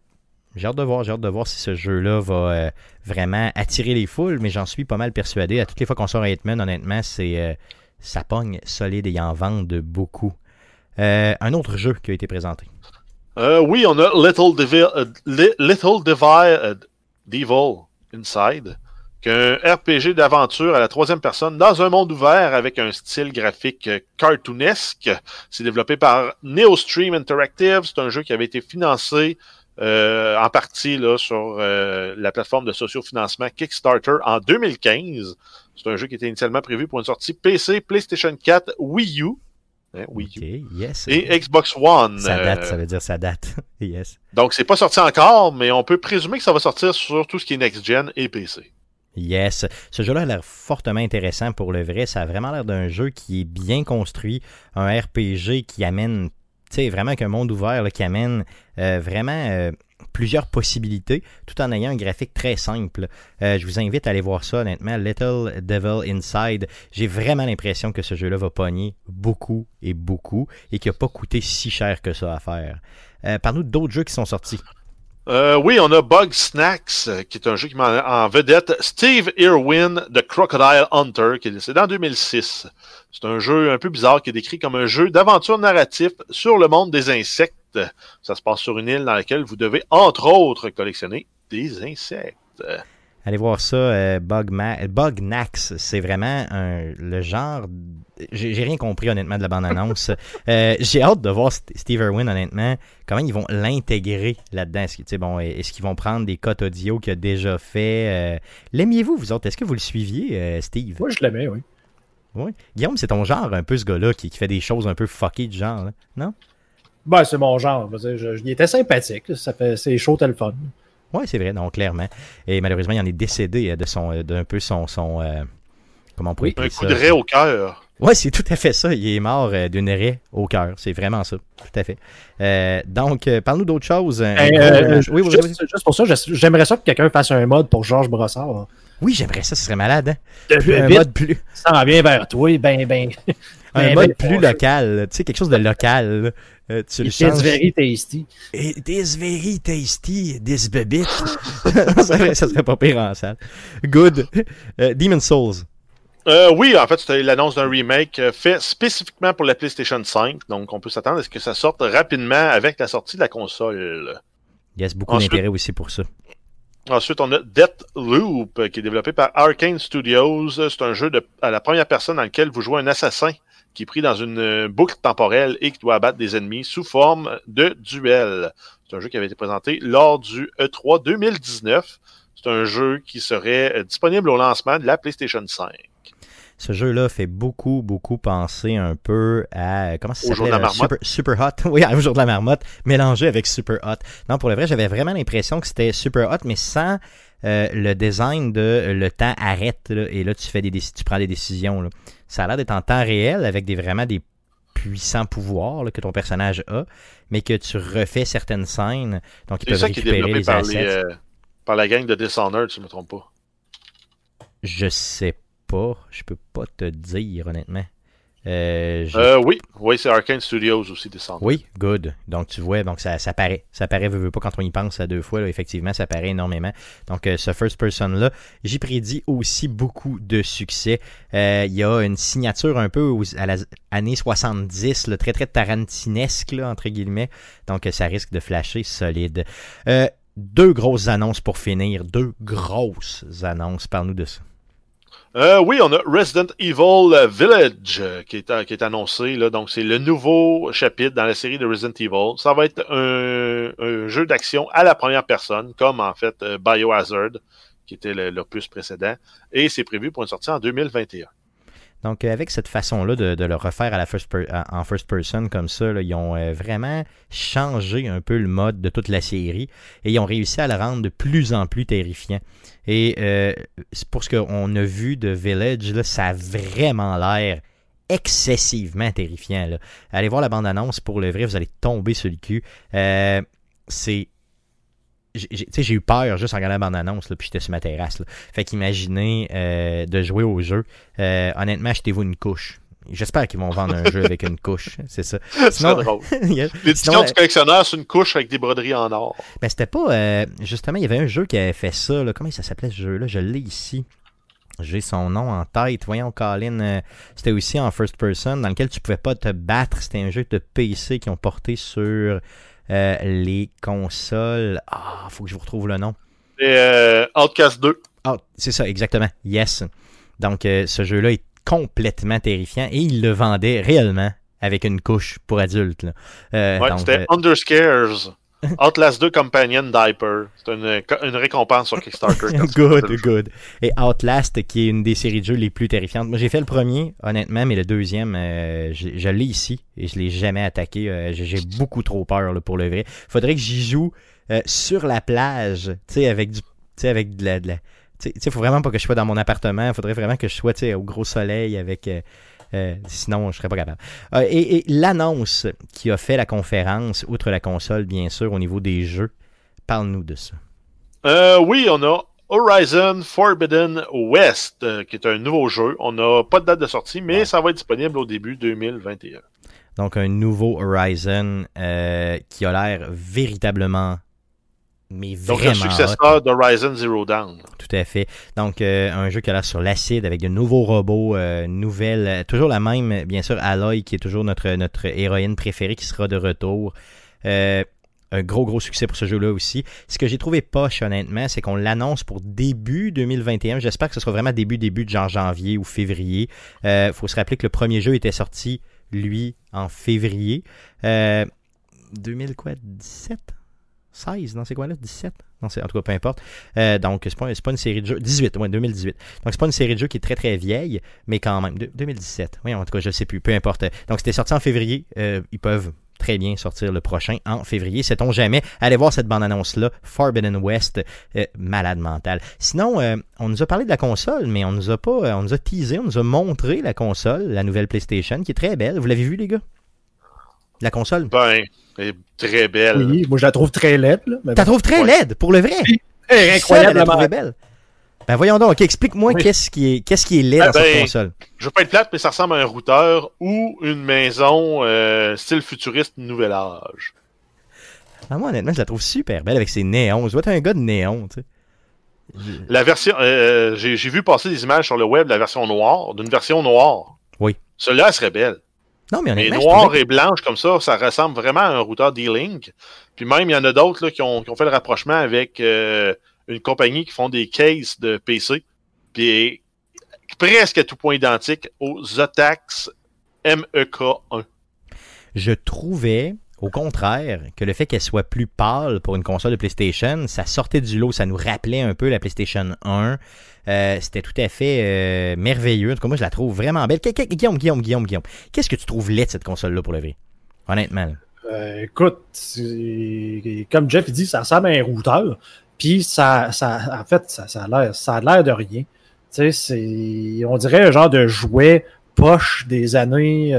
j'ai hâte de voir, voir si ce jeu-là va euh, vraiment attirer les foules, mais j'en suis pas mal persuadé. À toutes les fois qu'on sort un Hitman, honnêtement, c'est euh, ça pogne solide et en vend de beaucoup. Un autre jeu qui a été présenté. Oui, on a Little Devil, Li- Little Devi- euh, Devil Inside. Qu'un RPG d'aventure à la troisième personne dans un monde ouvert avec un style graphique euh, cartoonesque. C'est développé par NeoStream Interactive. C'est un jeu qui avait été financé euh, en partie là, sur euh, la plateforme de sociofinancement Kickstarter en 2015. C'est un jeu qui était initialement prévu pour une sortie PC, PlayStation 4, Wii U. Hein, Wii U. Yes. Et Xbox One. Ça date, Euh, ça veut dire ça date. [laughs] yes. donc, c'est pas sorti encore, mais on peut présumer que ça va sortir sur tout ce qui est next-gen et PC. Yes. Ce jeu-là a l'air fortement intéressant pour le vrai. Ça a vraiment l'air d'un jeu qui est bien construit, un RPG qui amène, tu sais, vraiment qu'un monde ouvert qui amène euh, vraiment euh, plusieurs possibilités, tout en ayant un graphique très simple. Euh, je vous invite à aller voir ça, honnêtement. Little Devil Inside. J'ai vraiment l'impression que ce jeu-là va pogner beaucoup et beaucoup et qui n'a pas coûté si cher que ça à faire. Parle-nous d'autres jeux qui sont sortis. Euh, oui, on a Bug Snacks, euh, qui est un jeu qui met en vedette Steve Irwin de Crocodile Hunter, qui est décédé en 2006. C'est un jeu un peu bizarre qui est décrit comme un jeu d'aventure narratif sur le monde des insectes. Ça se passe sur une île dans laquelle vous devez, entre autres, collectionner des insectes. Allez voir ça, euh, Bug, Ma- Bug Nax, c'est vraiment un- le genre. J'ai rien compris honnêtement de la bande-annonce. [laughs] Euh, J'ai hâte de voir St- Steve Irwin honnêtement, comment ils vont l'intégrer là-dedans. Est-ce bon, qu'ils vont prendre des cotes audio qu'il a déjà fait euh, L'aimiez-vous vous autres? Est-ce que vous le suiviez, euh, Steve? Moi, je l'aimais, oui. Oui. Guillaume, c'est ton genre un peu ce gars-là qui, qui fait des choses un peu fuckées du genre, là. non? Ben, c'est mon genre. Je je- il était sympathique. Ça fait, c'est chaud, tel fun. Oui, c'est vrai, donc clairement. Et malheureusement, il en est décédé euh, de son, euh, d'un peu son, son euh, comment on pourrait Un coup ça? de raie au cœur. Oui, c'est tout à fait ça. Il est mort euh, d'une raie au cœur. C'est vraiment ça. Tout à fait. Euh, donc, euh, parle-nous d'autre chose. Ben, euh, oui, oui, oui, juste, juste pour ça, j'aimerais ça que quelqu'un fasse un mode pour Georges Brossard. Oui, j'aimerais ça. Ce serait malade. Hein? Plus- un vite, mode plus, ça en vient vers toi, ben, ben. [laughs] un ben, mode ben, plus local. Tu sais, quelque chose de local. Euh, tu le It's changes. very tasty. It is very tasty, this baby. [laughs] ça, serait, ça serait pas pire en salle. Good. Euh, Demon Souls. Euh, oui, en fait, c'était l'annonce d'un remake euh, fait spécifiquement pour la PlayStation 5. Donc, on peut s'attendre à ce que ça sorte rapidement avec la sortie de la console. Il y a beaucoup d'intérêt aussi pour ça. Ensuite, on a Deathloop, euh, qui est développé par Arkane Studios. C'est un jeu de, à la première personne dans lequel vous jouez un assassin qui est pris dans une euh, boucle temporelle et qui doit abattre des ennemis sous forme de duel. C'est un jeu qui avait été présenté lors du E E3 2019. C'est un jeu qui serait euh, disponible au lancement de la PlayStation 5. Ce jeu-là fait beaucoup, beaucoup penser un peu à. Comment ça s'appelle la Super, marmotte. Super Hot. [laughs] Oui, au jour de la marmotte, mélangé avec Super Hot. Non, pour le vrai, j'avais vraiment l'impression que c'était Super Hot, mais sans euh, le design de le temps arrête, là, et là, tu, fais des, tu prends des décisions. là. Ça a l'air d'être en temps réel avec des, vraiment des puissants pouvoirs là, que ton personnage a, mais que tu refais certaines scènes. Donc, ils peuvent ça qui est récupérer les par, assets. les, euh, par la gang de Dishonored, si je ne me trompe pas. Je sais pas. Je peux pas te dire, honnêtement. Euh, Euh, oui, oui, c'est Arkane Studios aussi, Dishonored. Oui, good. Donc tu vois, donc ça, ça paraît. Ça paraît, veux, veux pas, quand on y pense à deux fois, là, effectivement, ça paraît énormément. Donc euh, ce first person-là, j'y prédis aussi beaucoup de succès. Euh, Il y a une signature un peu aux- à la année 70, là, très très tarantinesque, là, entre guillemets. Donc ça risque de flasher solide. Deux grosses annonces pour finir. Deux grosses annonces. Parle-nous de ça. Euh, oui, on a Resident Evil euh, Village euh, qui, est, qui est annoncé. Là, donc, c'est le nouveau chapitre dans la série de Resident Evil. Ça va être un, un jeu d'action à la première personne, comme en fait euh, Biohazard, qui était l'opus précédent. Et c'est prévu pour une sortie en 2021. Donc, euh, avec cette façon-là de, le refaire en first person comme ça, ils ont euh, vraiment changé un peu le mode de toute la série et ils ont réussi à le rendre de plus en plus terrifiant. Et euh, pour ce qu'on a vu de Village, ça a vraiment l'air excessivement terrifiant. Allez voir la bande-annonce pour le vrai, vous allez tomber sur le cul. C'est j'ai- eu peur juste en regardant la bande-annonce, là, puis j'étais sur ma terrasse. Là. Fait qu'imaginez euh, de jouer au jeu. Euh, honnêtement, achetez-vous une couche. J'espère qu'ils vont vendre un jeu avec une couche, [laughs] c'est ça. [laughs] C'est Sinon- drôle. [laughs] L'édition du collectionneur, c'est une couche avec des broderies en or. ben, c'était pas. euh, justement, il y avait un jeu qui avait fait ça. Là. Comment ça s'appelait ce jeu-là? Je l'ai ici. J'ai son nom en tête. Voyons, Colin. euh, c'était aussi en first person, dans lequel tu pouvais pas te battre. C'était un jeu de PC qui ont porté sur euh, les consoles. Ah, faut que je vous retrouve le nom. Euh, Outcast 2. Ah, c'est ça, exactement. Yes. Donc, euh, ce jeu-là est complètement terrifiant et il le vendait réellement avec une couche pour adultes. là. Euh, Ouais, c'était Underscares. [laughs] Outlast 2 Companion Diaper. C'est une, une récompense sur Kickstarter. good, good. Et Outlast, qui est une des séries de jeux les plus terrifiantes. Moi, j'ai fait le premier, honnêtement, mais le deuxième, euh, je, je l'ai ici et je l'ai jamais attaqué. Euh, j'ai beaucoup trop peur là, pour le vrai. Faudrait que j'y joue euh, sur la plage, tu sais, avec du, avec de la, de la- tu sais, faut vraiment pas que je sois dans mon appartement. Faudrait vraiment que je sois, tu sais, au gros soleil avec. Euh, sinon, je serais pas capable. Euh, et et l'annonce qui a fait la conférence, outre la console, bien sûr, au niveau des jeux, parle-nous de ça. Euh, oui, on a Horizon Forbidden West, qui est un nouveau jeu. On n'a pas de date de sortie, mais ça va être disponible au début 2021. Donc, un nouveau Horizon qui a l'air véritablement, mais Donc, le successeur d'Horizon Zero Dawn. Tout à fait. Donc, euh, un jeu qui a l'air sur l'acide avec de nouveaux robots, euh, nouvelles, euh, toujours la même, bien sûr, Aloy, qui est toujours notre, notre héroïne préférée, qui sera de retour. Euh, un gros, gros succès pour ce jeu-là aussi. Ce que j'ai trouvé poche, honnêtement, c'est qu'on l'annonce pour début 2021. J'espère que ce sera vraiment début, début de genre janvier ou février. Euh, faut se rappeler que le premier jeu était sorti, lui, en février. Euh, 2000 quoi? 17 16 non c'est quoi là? 17 non en tout cas peu importe. Euh, donc c'est pas pas une série de jeux 18 ouais 2018 donc c'est pas une série de jeux qui est très très vieille mais quand même de- 2017 oui en tout cas je sais plus peu importe. Donc c'était sorti en février Euh, ils peuvent très bien sortir le prochain en février sait-on jamais. Allez voir cette bande annonce là Forbidden West euh, malade mental. Sinon on nous a parlé de la console mais on nous a pas on nous a teasé on nous a montré la console la nouvelle PlayStation qui est très belle. Vous l'avez vu les gars? La console? Ben, elle est très belle. Oui, moi je la trouve très laide. Là, mais T'as bon. trouves très Ouais. laide, pour le vrai. La incroyablement trouvait belle. Ben voyons donc, explique-moi Oui. qu'est-ce qui est qu'est-ce qui est laid Ah dans cette ben, console. Je veux pas être plate, mais ça ressemble à un routeur ou une maison euh, style futuriste nouvel âge. Ah, moi honnêtement, je la trouve super belle avec ses néons. Je vois t'es un gars de néon, tu sais. La version, euh, j'ai j'ai vu passer des images sur le web, la version noire, d'une version noire. Oui. Celle-là, elle serait belle. Non, mais honnêtement, trouvais et blanche comme ça, ça ressemble vraiment à un routeur D-Link. Puis même, il y en a d'autres là, qui, ont, qui ont fait le rapprochement avec euh, une compagnie qui font des cases de PC. Puis presque à tout point identique aux Zotax MEK1. je trouvais, au contraire, que le fait qu'elle soit plus pâle pour une console de PlayStation, ça sortait du lot, ça nous rappelait un peu la PlayStation 1. Euh, C'était tout à fait euh, merveilleux. En tout cas, moi, je la trouve vraiment belle. Guillaume, Guillaume, Guillaume, Guillaume, qu'est-ce que tu trouves laid de cette console-là pour le vrai? Honnêtement. Euh, écoute, comme Jeff dit, ça ressemble à un routeur. Puis ça, ça, en fait, ça, ça a l'air, de rien. Tu sais, on dirait un genre de jouet poche des années,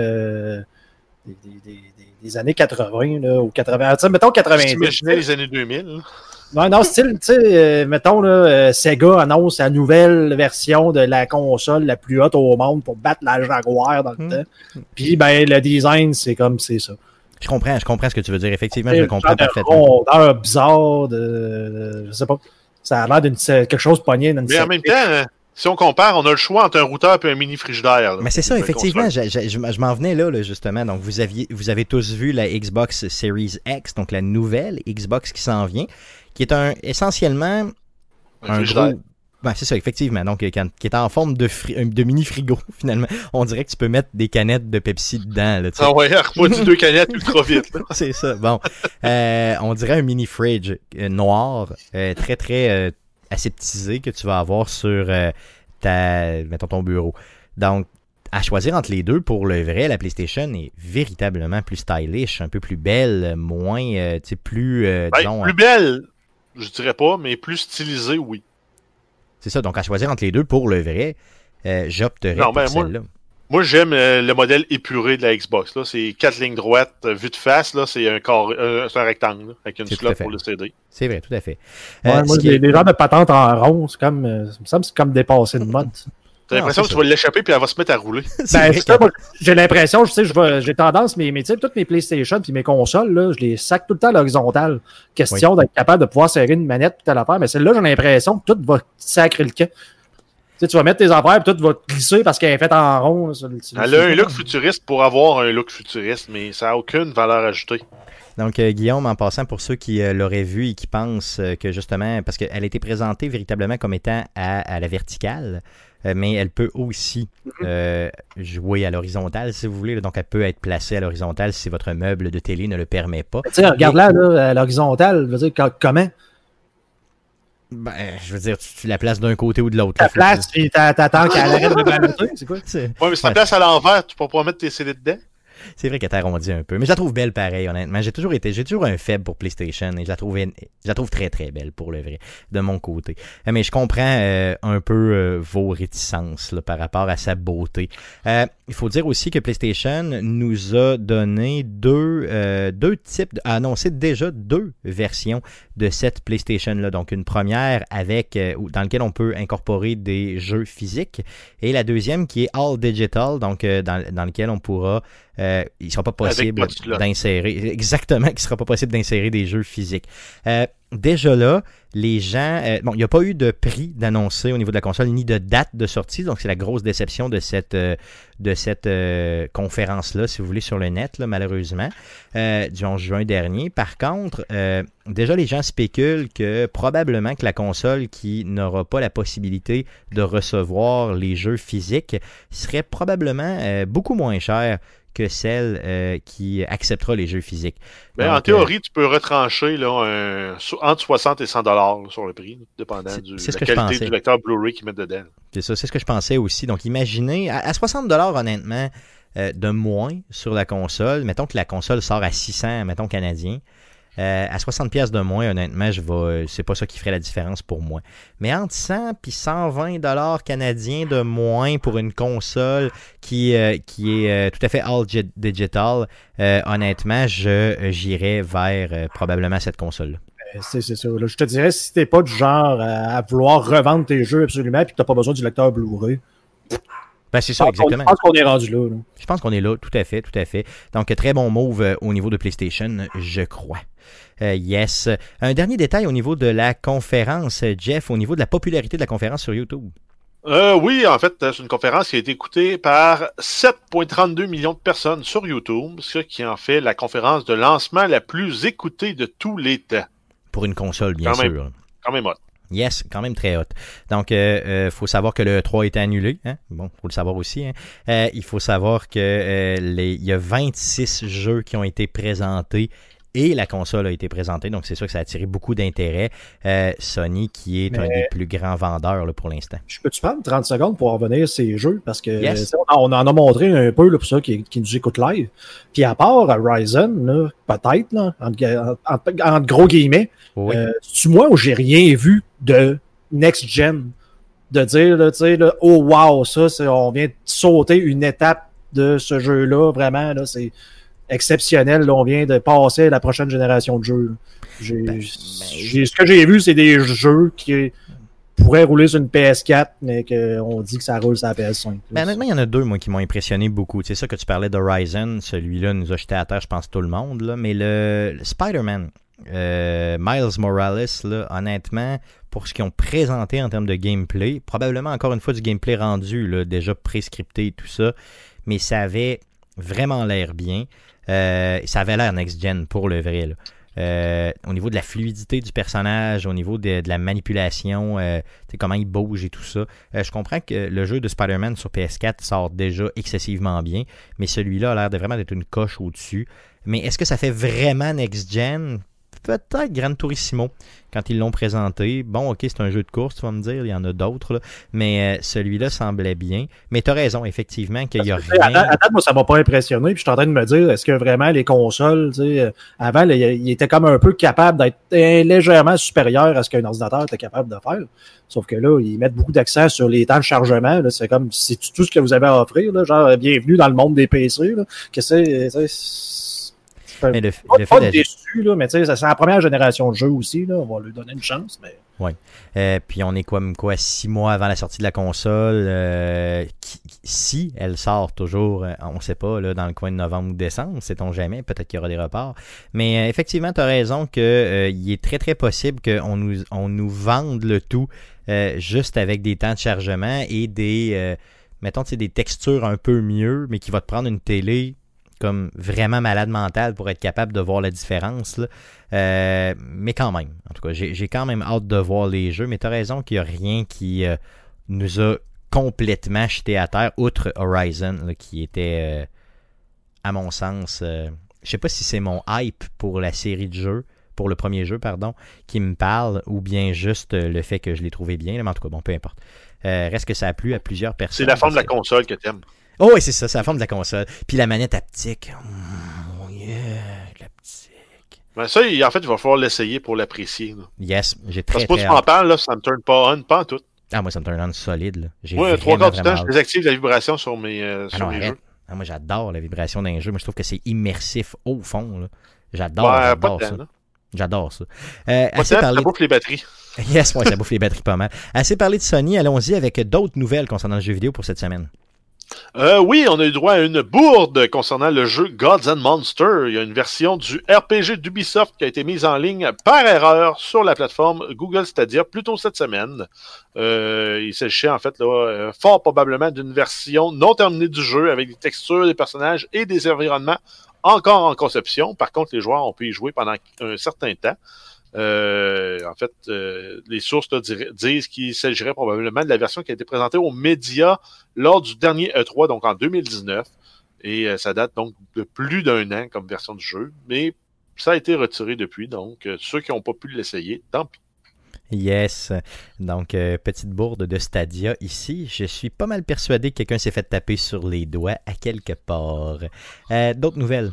des- des- années 80 là, ou 80. Tu sais, mettons 90. Imaginez les années 2000. là. Non, non, style, tu sais, euh, mettons, là, euh, Sega annonce la nouvelle version de la console la plus haute au monde pour battre la Jaguar dans le Hmm. temps. Puis, ben, le design, c'est comme, c'est ça. Je comprends, je comprends ce que tu veux dire. Effectivement, je le un comprends genre de parfaitement. rondeur bizarre, de, je sais pas. Ça a l'air d'une quelque chose pogné dans une Mais en même temps, hein, si on compare, on a le choix entre un routeur et un mini frigidaire. là. Mais c'est ça, effectivement. Je, je- je- je m'en venais là, là, justement. Donc, vous, aviez, vous avez tous vu la Xbox Series X, donc la nouvelle Xbox qui s'en vient, qui est un essentiellement Un un frigidaire. gros. Ben, c'est ça, effectivement. Donc, euh, qui est en forme de, fri- euh, de mini frigo, [laughs] finalement. On dirait que tu peux mettre des canettes de Pepsi dedans. Là. Ah ouais, [laughs] refroidit deux canettes ultra vite. [laughs] c'est ça. Bon. Euh, on dirait un mini fridge euh, noir, euh, très, très aseptisé que tu vas avoir sur euh, ta, mettons, ton bureau. Donc, à choisir entre les deux, pour le vrai, la PlayStation est véritablement plus stylish, un peu plus belle, moins, euh, tu sais, plus, euh, Ben, disons, plus belle, je dirais pas, mais plus stylisée, oui. c'est ça. Donc, à choisir entre les deux, pour le vrai, j'opterais pour ben, moi- celle-là. Moi, j'aime euh, le modèle épuré de la Xbox. Là. C'est quatre lignes droites, euh, vue de face, là, c'est un, euh, un rectangle, là, avec une à slot pour le CD. C'est vrai, tout à fait. Ouais, Euh, moi, les, est- les genres de patentes en rond, c'est comme, euh, ça me semble c'est comme dépassé de mode. T'as l'impression que tu vas l'échapper puis elle va se mettre à rouler. [laughs] Ben, vrai c'est que- ça, moi, j'ai l'impression, je sais, j'ai tendance, mais, mais tu sais, toutes mes PlayStation puis mes consoles, là, je les sac tout le temps à l'horizontale. Question d'être capable de pouvoir serrer une manette puis telle affaire. Mais celle-là, j'ai l'impression que tout va sacrer le camp. Tu sais, tu vas mettre tes affaires puis tout va glisser parce qu'elle est faite en rond. là, sur le- sur le- Elle a un look futuriste pour avoir un look futuriste, mais ça n'a aucune valeur ajoutée. Donc, euh, Guillaume, en passant, pour ceux qui euh, l'auraient vu et qui pensent euh, que justement, parce qu'elle a été présentée véritablement comme étant à, à la verticale, euh, mais elle peut aussi euh, jouer à l'horizontale, si vous voulez. là. Donc, elle peut être placée à l'horizontale si votre meuble de télé ne le permet pas. Tu sais, regarde là, là, à l'horizontale, je veux dire, co- comment? Ben, je veux dire, tu, tu la places d'un côté ou de l'autre. Faut- place, puis t'attends qu'elle [laughs] arrête de baloter, c'est quoi? Ouais, mais si ta Ouais. place à l'envers, tu pourras pas mettre tes CD dedans. c'est vrai qu'elle t'arrondit un peu. Mais je la trouve belle pareil, honnêtement. J'ai toujours été, j'ai toujours un faible pour PlayStation et je la trouve, je la trouve très très belle pour le vrai, de mon côté. Euh, Mais je comprends euh, un peu euh, vos réticences là, par rapport à sa beauté. Euh, il faut dire aussi que PlayStation nous a donné deux, euh, deux types, de- a annoncé déjà deux versions de cette PlayStation-là. Donc une première avec, euh, dans laquelle on peut incorporer des jeux physiques et la deuxième qui est All Digital, donc euh, dans, dans lequel on pourra, euh, il ne sera pas possible d'insérer, exactement, [laughs] ne sera pas possible d'insérer des jeux physiques. Euh, déjà là, les gens, euh, bon, il n'y a pas eu de prix d'annoncer au niveau de la console ni de date de sortie, donc c'est la grosse déception de cette, euh, cette euh, conférence-là, si vous voulez, sur le net, malheureusement, du 11 juin dernier. Par contre, déjà les gens spéculent que probablement que la console qui n'aura pas la possibilité de recevoir les jeux physiques serait probablement beaucoup moins chère que celle euh, qui acceptera les jeux physiques. Donc, en euh, théorie, tu peux retrancher là, un- entre 60 et 100 dollars sur le prix, dépendant de la que qualité du lecteur Blu-ray qu'ils mettent dedans. C'est ça, c'est ce que je pensais aussi. Donc imaginez, à, à 60$ honnêtement, euh, de moins sur la console, mettons que la console sort à 600, mettons canadien, euh, à 60$ pièces de moins, honnêtement, je vais, c'est pas ça qui ferait la différence pour moi. Mais entre 100 puis 120$ canadiens de moins pour une console qui, euh, qui est euh, tout à fait all gi- digital, honnêtement, je j'irais vers probablement cette console-là. Euh, C'est ça. là. je te dirais, si t'es pas du genre à, vouloir revendre tes jeux absolument puis que t'as pas besoin du lecteur Blu-ray, Ben, c'est ça, je pense qu'on- exactement. je pense qu'on est rendu là. là. Je pense qu'on est là, tout à fait, tout à fait. Donc, très bon move euh, au niveau de PlayStation, je crois. Euh, yes. Un dernier détail au niveau de la conférence, euh, Jeff, au niveau de la popularité de la conférence sur YouTube. Euh, oui, en fait, c'est une conférence qui a été écoutée par 7,32 millions de personnes sur YouTube, ce qui en fait la conférence de lancement la plus écoutée de tous les temps. Pour une console, bien Quand même. sûr. Quand même hot. Yes, quand même très hot. Donc, euh, euh, faut savoir que le 3 était annulé. Hein? Bon, faut le savoir aussi. Hein? Euh, il faut savoir que euh, les, il y a 26 jeux qui ont été présentés et la console a été présentée. Donc, c'est sûr que ça a attiré beaucoup d'intérêt. Euh, Sony, qui est un des plus grands vendeurs là, pour l'instant. Je peux-tu prendre 30 secondes pour revenir sur ces jeux? Parce que Yes. tu on, en a montré un peu là, pour ceux qui, qui nous écoutent live. Puis à part Horizon, peut-être, entre, entre- entre gros guillemets, Oui. euh, c'est moi où j'ai rien vu de next-gen. De dire, là, tu sais, là, oh wow, ça, on vient de sauter une étape de ce jeu-là. Vraiment, là, c'est exceptionnel. Là, on vient de passer à la prochaine génération de jeux. Ben, ben, ce que j'ai vu, c'est des jeux qui pourraient rouler sur une PS4, mais qu'on dit que ça roule sur la PS5. Ben, honnêtement, il y en a deux, moi, qui m'ont impressionné beaucoup. C'est ça que tu parlais d'Horizon. Celui-là nous a jeté à terre, je pense, tout le monde. Là. Mais le, le Spider-Man, euh, Miles Morales, là, honnêtement, pour ce qu'ils ont présenté en termes de gameplay, probablement encore une fois du gameplay rendu, là, déjà prescripté et tout ça, mais ça avait vraiment l'air bien. Euh, ça avait l'air next-gen pour le vrai. Euh, au niveau de la fluidité du personnage, au niveau de, la manipulation, euh, comment il bouge et tout ça. Je comprends que le jeu de Spider-Man sur PS4 sort déjà excessivement bien, mais celui-là a l'air de vraiment d'être une coche au-dessus. Mais est-ce que ça fait vraiment next-gen? Peut-être Gran Turismo, quand ils l'ont présenté. Bon, ok, c'est un jeu de course, tu vas me dire, il y en a d'autres, là. mais euh, celui-là semblait bien. Mais tu as raison, effectivement, qu'il n'y a À rien. date, à date, moi, ça m'a pas impressionné. Puis je suis en train de me dire, est-ce que vraiment les consoles, tu sais, euh, avant, là, il il était comme un peu capable d'être euh, légèrement supérieur à ce qu'un ordinateur était capable de faire. Sauf que là, ils mettent beaucoup d'accent sur les temps de chargement. là. C'est comme, c'est tout ce que vous avez à offrir. Là, genre, bienvenue dans le monde des PC. Là. Que c'est- Mais le, pas, le pas fait de- déçu, là, mais tu sais, ça- c'est la première génération de jeu aussi. Là. On va lui donner une chance. Mais... Euh, puis on est quoi, quoi, six mois avant la sortie de la console. euh, qui- si elle sort toujours, euh, on ne sait pas, là, dans le coin de novembre ou décembre, sait-on jamais, peut-être qu'il y aura des reports. Mais euh, effectivement, tu as raison qu'il est très très possible qu'on nous, on nous vende le tout juste avec des temps de chargement et des, mettons, tu sais, des textures un peu mieux, mais qui va te prendre une télé comme vraiment malade mental pour être capable de voir la différence. là. Euh, mais quand même, en tout cas, j'ai quand même hâte de voir les jeux. Mais tu as raison qu'il n'y a rien qui euh, nous a complètement jeté à terre, outre Horizon, là, qui était, euh, à mon sens, euh, je sais pas si c'est mon hype pour la série de jeux, pour le premier jeu, pardon, qui me parle, ou bien juste le fait que je l'ai trouvé bien. Mais en tout cas, bon, peu importe. Reste que ça a plu à plusieurs personnes. C'est la forme de la console que t'aimes. Oh oui, c'est ça, c'est la forme de la console. Puis la manette haptique. Oh yeah, l'haptique. Ben ça, en fait, il va falloir l'essayer pour l'apprécier. là. Yes, j'ai Parce très, que moi, très tu m'en hâte. parles, là, ça me turn pas on, pas en tout. Ah, moi, ça me turn on solide, là. J'ai Moi, trois quarts du temps, je hâte. désactive la vibration sur mes, euh, Ah sur non, mes arrête. jeux. Ah, moi, j'adore la vibration d'un jeu. Moi, je trouve que c'est immersif au fond, là. J'adore, Ouais, pas j'adore de ça. temps, là. J'adore ça. Euh, Pas de assez temps, parlé ça bouffe les batteries. [laughs] Yes, ouais, ça bouffe les batteries pas mal. Assez parlé de Sony, allons-y avec d'autres nouvelles concernant le jeu vidéo pour cette semaine. Euh, oui, on a eu droit à une bourde concernant le jeu Gods and Monsters. Il y a une version du RPG d'Ubisoft qui a été mise en ligne par erreur sur la plateforme Google Stadia plus tôt cette semaine. Euh, il s'agissait en fait là, euh, fort probablement d'une version non terminée du jeu avec des textures, des personnages et des environnements encore en conception. Par contre, les joueurs ont pu y jouer pendant un certain temps. Euh, en fait, euh, les sources disent qu'il s'agirait probablement de la version qui a été présentée aux médias lors du dernier E3, donc en 2019. Et euh, ça date donc de plus d'un an comme version du jeu. Mais ça a été retiré depuis, donc ceux qui n'ont pas pu l'essayer, tant pis. Yes. Donc, petite bourde de Stadia ici. Je suis pas mal persuadé que quelqu'un s'est fait taper sur les doigts à quelque part. D'autres nouvelles?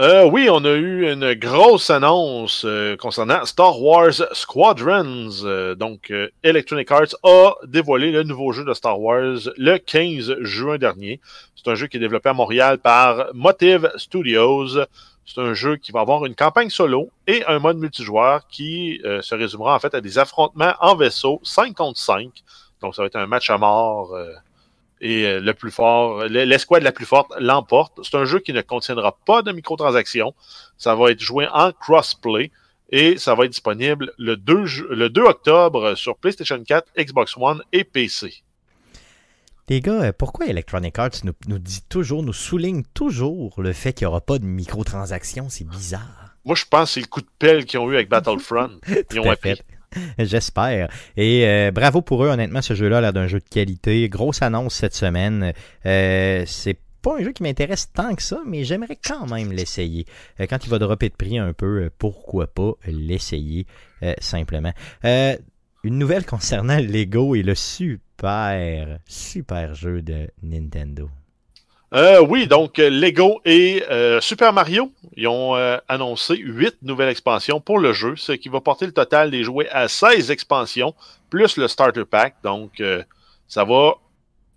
Euh, oui, on a eu une grosse annonce euh, concernant Star Wars Squadrons. Euh, donc, Electronic Arts a dévoilé le nouveau jeu de Star Wars le 15 juin dernier. C'est un jeu qui est développé à Montréal par Motive Studios. C'est un jeu qui va avoir une campagne solo et un mode multijoueur qui se résumera en fait à des affrontements en vaisseau 5 contre 5. Donc, ça va être un match à mort. Et euh, le plus fort, l'escouade la plus forte l'emporte. C'est un jeu qui ne contiendra pas de microtransactions. Ça va être joué en crossplay et ça va être disponible le 2, ju- le 2 octobre sur PlayStation 4, Xbox One et PC. Les gars, euh, pourquoi Electronic Arts nous, nous dit toujours, nous souligne toujours le fait qu'il n'y aura pas de microtransactions? C'est bizarre. Moi, je pense que c'est le coup de pelle qu'ils ont eu avec Battlefront. [laughs] Ils ont appris. fait. [laughs] J'espère. Et euh, bravo pour eux, honnêtement, ce jeu-là a l'air d'un jeu de qualité. Grosse annonce cette semaine. Euh, c'est pas un jeu qui m'intéresse tant que ça, mais j'aimerais quand même l'essayer. Euh, quand il va dropper de prix un peu, euh, pourquoi pas l'essayer simplement. Une nouvelle [laughs] concernant Lego et le super, super jeu de Nintendo. Euh, oui, donc euh, Lego et euh, Super Mario, ils ont euh, annoncé 8 nouvelles expansions pour le jeu, ce qui va porter le total des jouets à 16 expansions, plus le Starter Pack. Donc, ça va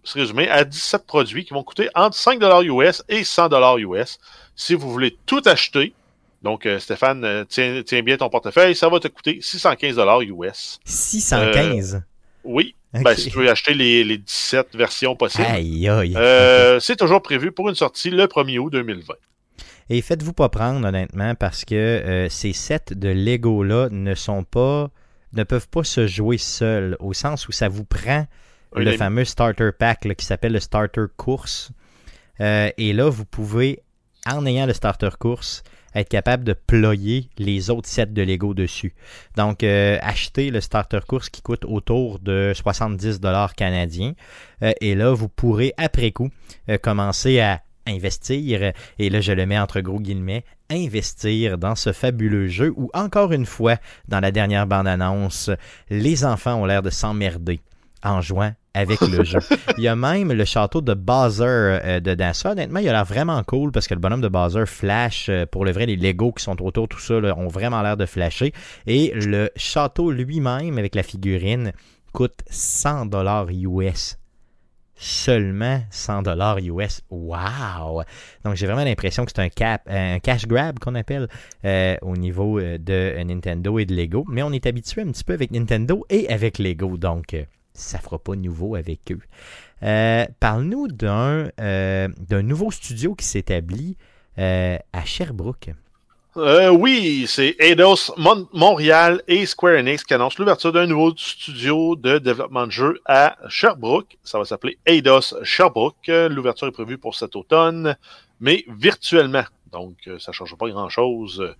se résumer à 17 produits qui vont coûter entre 5 US et 100 US. Si vous voulez tout acheter, donc Stéphane, tiens, tiens bien ton portefeuille, ça va te coûter 615 US. 615. Oui, ben, si tu veux acheter les, les 17 versions possibles. Aïe, aïe. Euh, C'est toujours prévu pour une sortie le 1er août 2020. Et faites-vous pas prendre, honnêtement, parce que euh, ces sets de Lego-là ne sont pas. ne peuvent pas se jouer seuls, au sens où ça vous prend le fameux starter pack là, qui s'appelle le starter course. Euh, et là, vous pouvez, en ayant le starter course, être capable de ployer les autres sets de Lego dessus. Donc, euh, acheter le starter course qui coûte autour de 70 dollars canadiens. Euh, et là, vous pourrez, après coup, euh, commencer à investir, et là je le mets entre gros guillemets, investir dans ce fabuleux jeu où, encore une fois, dans la dernière bande-annonce, les enfants ont l'air de s'emmerder en jouant avec le jeu. [laughs] Il y a même le château de Bowser euh, dedans. Ça, honnêtement, il a l'air vraiment cool parce que le bonhomme de Bowser flash. euh, pour le vrai, les Legos qui sont autour, tout ça, là, ont vraiment l'air de flasher. Et le château lui-même, avec la figurine, coûte 100 dollars US. Seulement 100 dollars US. Wow! Donc j'ai vraiment l'impression que c'est un, cap, un cash grab qu'on appelle euh, au niveau euh, de Nintendo et de Lego. Mais on est habitué un petit peu avec Nintendo et avec Lego. Donc euh, ça fera pas nouveau avec eux. Euh, Parle-nous d'un euh, d'un nouveau studio qui s'établit euh, à Sherbrooke. Oui, c'est Eidos Mon- Montréal et Square Enix qui annoncent l'ouverture d'un nouveau studio de développement de jeux à Sherbrooke. Ça va s'appeler Eidos Sherbrooke. L'ouverture est prévue pour cet automne. mais virtuellement. Donc, ça ne change pas grand-chose.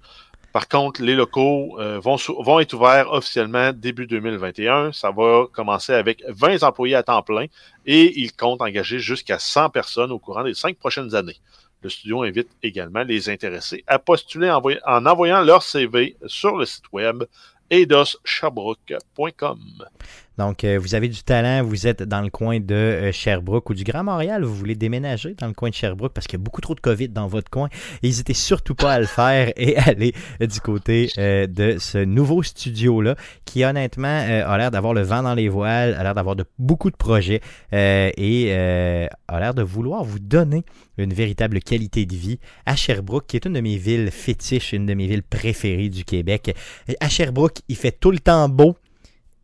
Par contre, les locaux euh, vont, être ouverts officiellement début 2021. Ça va commencer avec 20 employés à temps plein et ils comptent engager jusqu'à 100 personnes au courant des cinq prochaines années. Le studio invite également les intéressés à postuler en envoyant leur CV sur le site web eidossherbrooke.com. Donc, euh, vous avez du talent, vous êtes dans le coin de euh, Sherbrooke ou du Grand Montréal, vous voulez déménager dans le coin de Sherbrooke parce qu'il y a beaucoup trop de COVID dans votre coin. N'hésitez surtout pas à le faire et [laughs] aller du côté euh, de ce nouveau studio-là qui, honnêtement, a l'air d'avoir le vent dans les voiles, a l'air d'avoir de, beaucoup de projets et a l'air de vouloir vous donner une véritable qualité de vie à Sherbrooke, qui est une de mes villes fétiches, une de mes villes préférées du Québec. À Sherbrooke, il fait tout le temps beau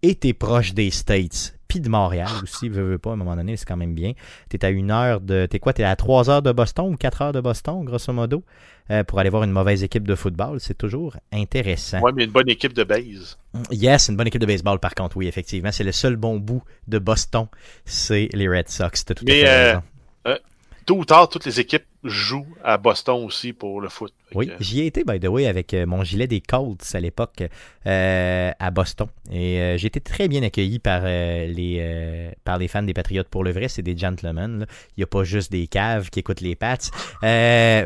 et t'es proche des States. Puis de Montréal aussi, veux, veux pas, à un moment donné, c'est quand même bien. T'es à une heure de. T'es quoi T'es à trois heures de Boston ou quatre heures de Boston, grosso modo, euh, pour aller voir une mauvaise équipe de football? C'est toujours intéressant. Ouais, mais une bonne équipe de base. Yes, une bonne équipe de baseball, par contre, oui, effectivement. C'est le seul bon bout de Boston, c'est les Red Sox. Tout Mais, à fait euh. Tôt ou tard, toutes les équipes jouent à Boston aussi pour le foot. Oui, j'y ai été, by the way, avec euh, mon gilet des Colts à l'époque euh, à Boston. Et euh, j'ai été très bien accueilli par, les, par les fans des Patriotes. Pour le vrai, c'est des gentlemen. là. Il n'y a pas juste des caves qui écoutent les Pats.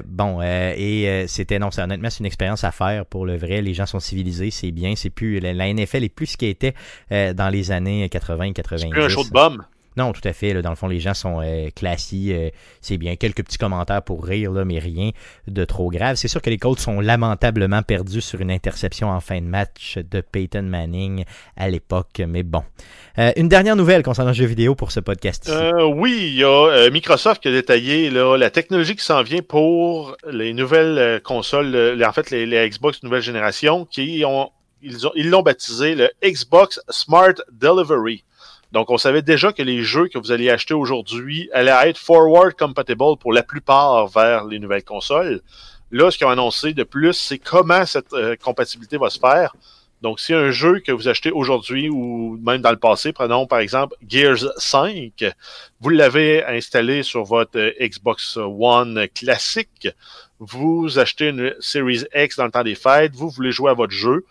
Bon, euh, et c'était, non, c'est, honnêtement, c'est une expérience à faire pour le vrai. Les gens sont civilisés, c'est bien. C'est plus, la, la NFL est plus ce qu'elle était dans les années 80-90. c'est plus un show de bum. Non, tout à fait. dans le fond, les gens sont euh, classiques. euh, c'est bien. Quelques petits commentaires pour rire, mais rien de trop grave. C'est sûr que les Colts sont lamentablement perdus sur une interception en fin de match de Peyton Manning à l'époque. Mais bon. Euh, une dernière nouvelle concernant le jeu vidéo pour ce podcast oui, il y a Microsoft qui a détaillé la technologie qui s'en vient pour les nouvelles consoles, les- en fait les, Xbox nouvelle génération, qui ont ils l'ont baptisé le Xbox Smart Delivery. Donc on savait déjà que les jeux que vous allez acheter aujourd'hui allaient être forward compatible pour la plupart vers les nouvelles consoles. Là, ce qu'ils ont annoncé de plus, c'est comment cette euh, compatibilité va se faire. Donc, si un jeu que vous achetez aujourd'hui ou même dans le passé, prenons par exemple Gears 5, vous l'avez installé sur votre euh, Xbox One classique, vous achetez une Series X dans le temps des fêtes, vous voulez jouer à votre jeu,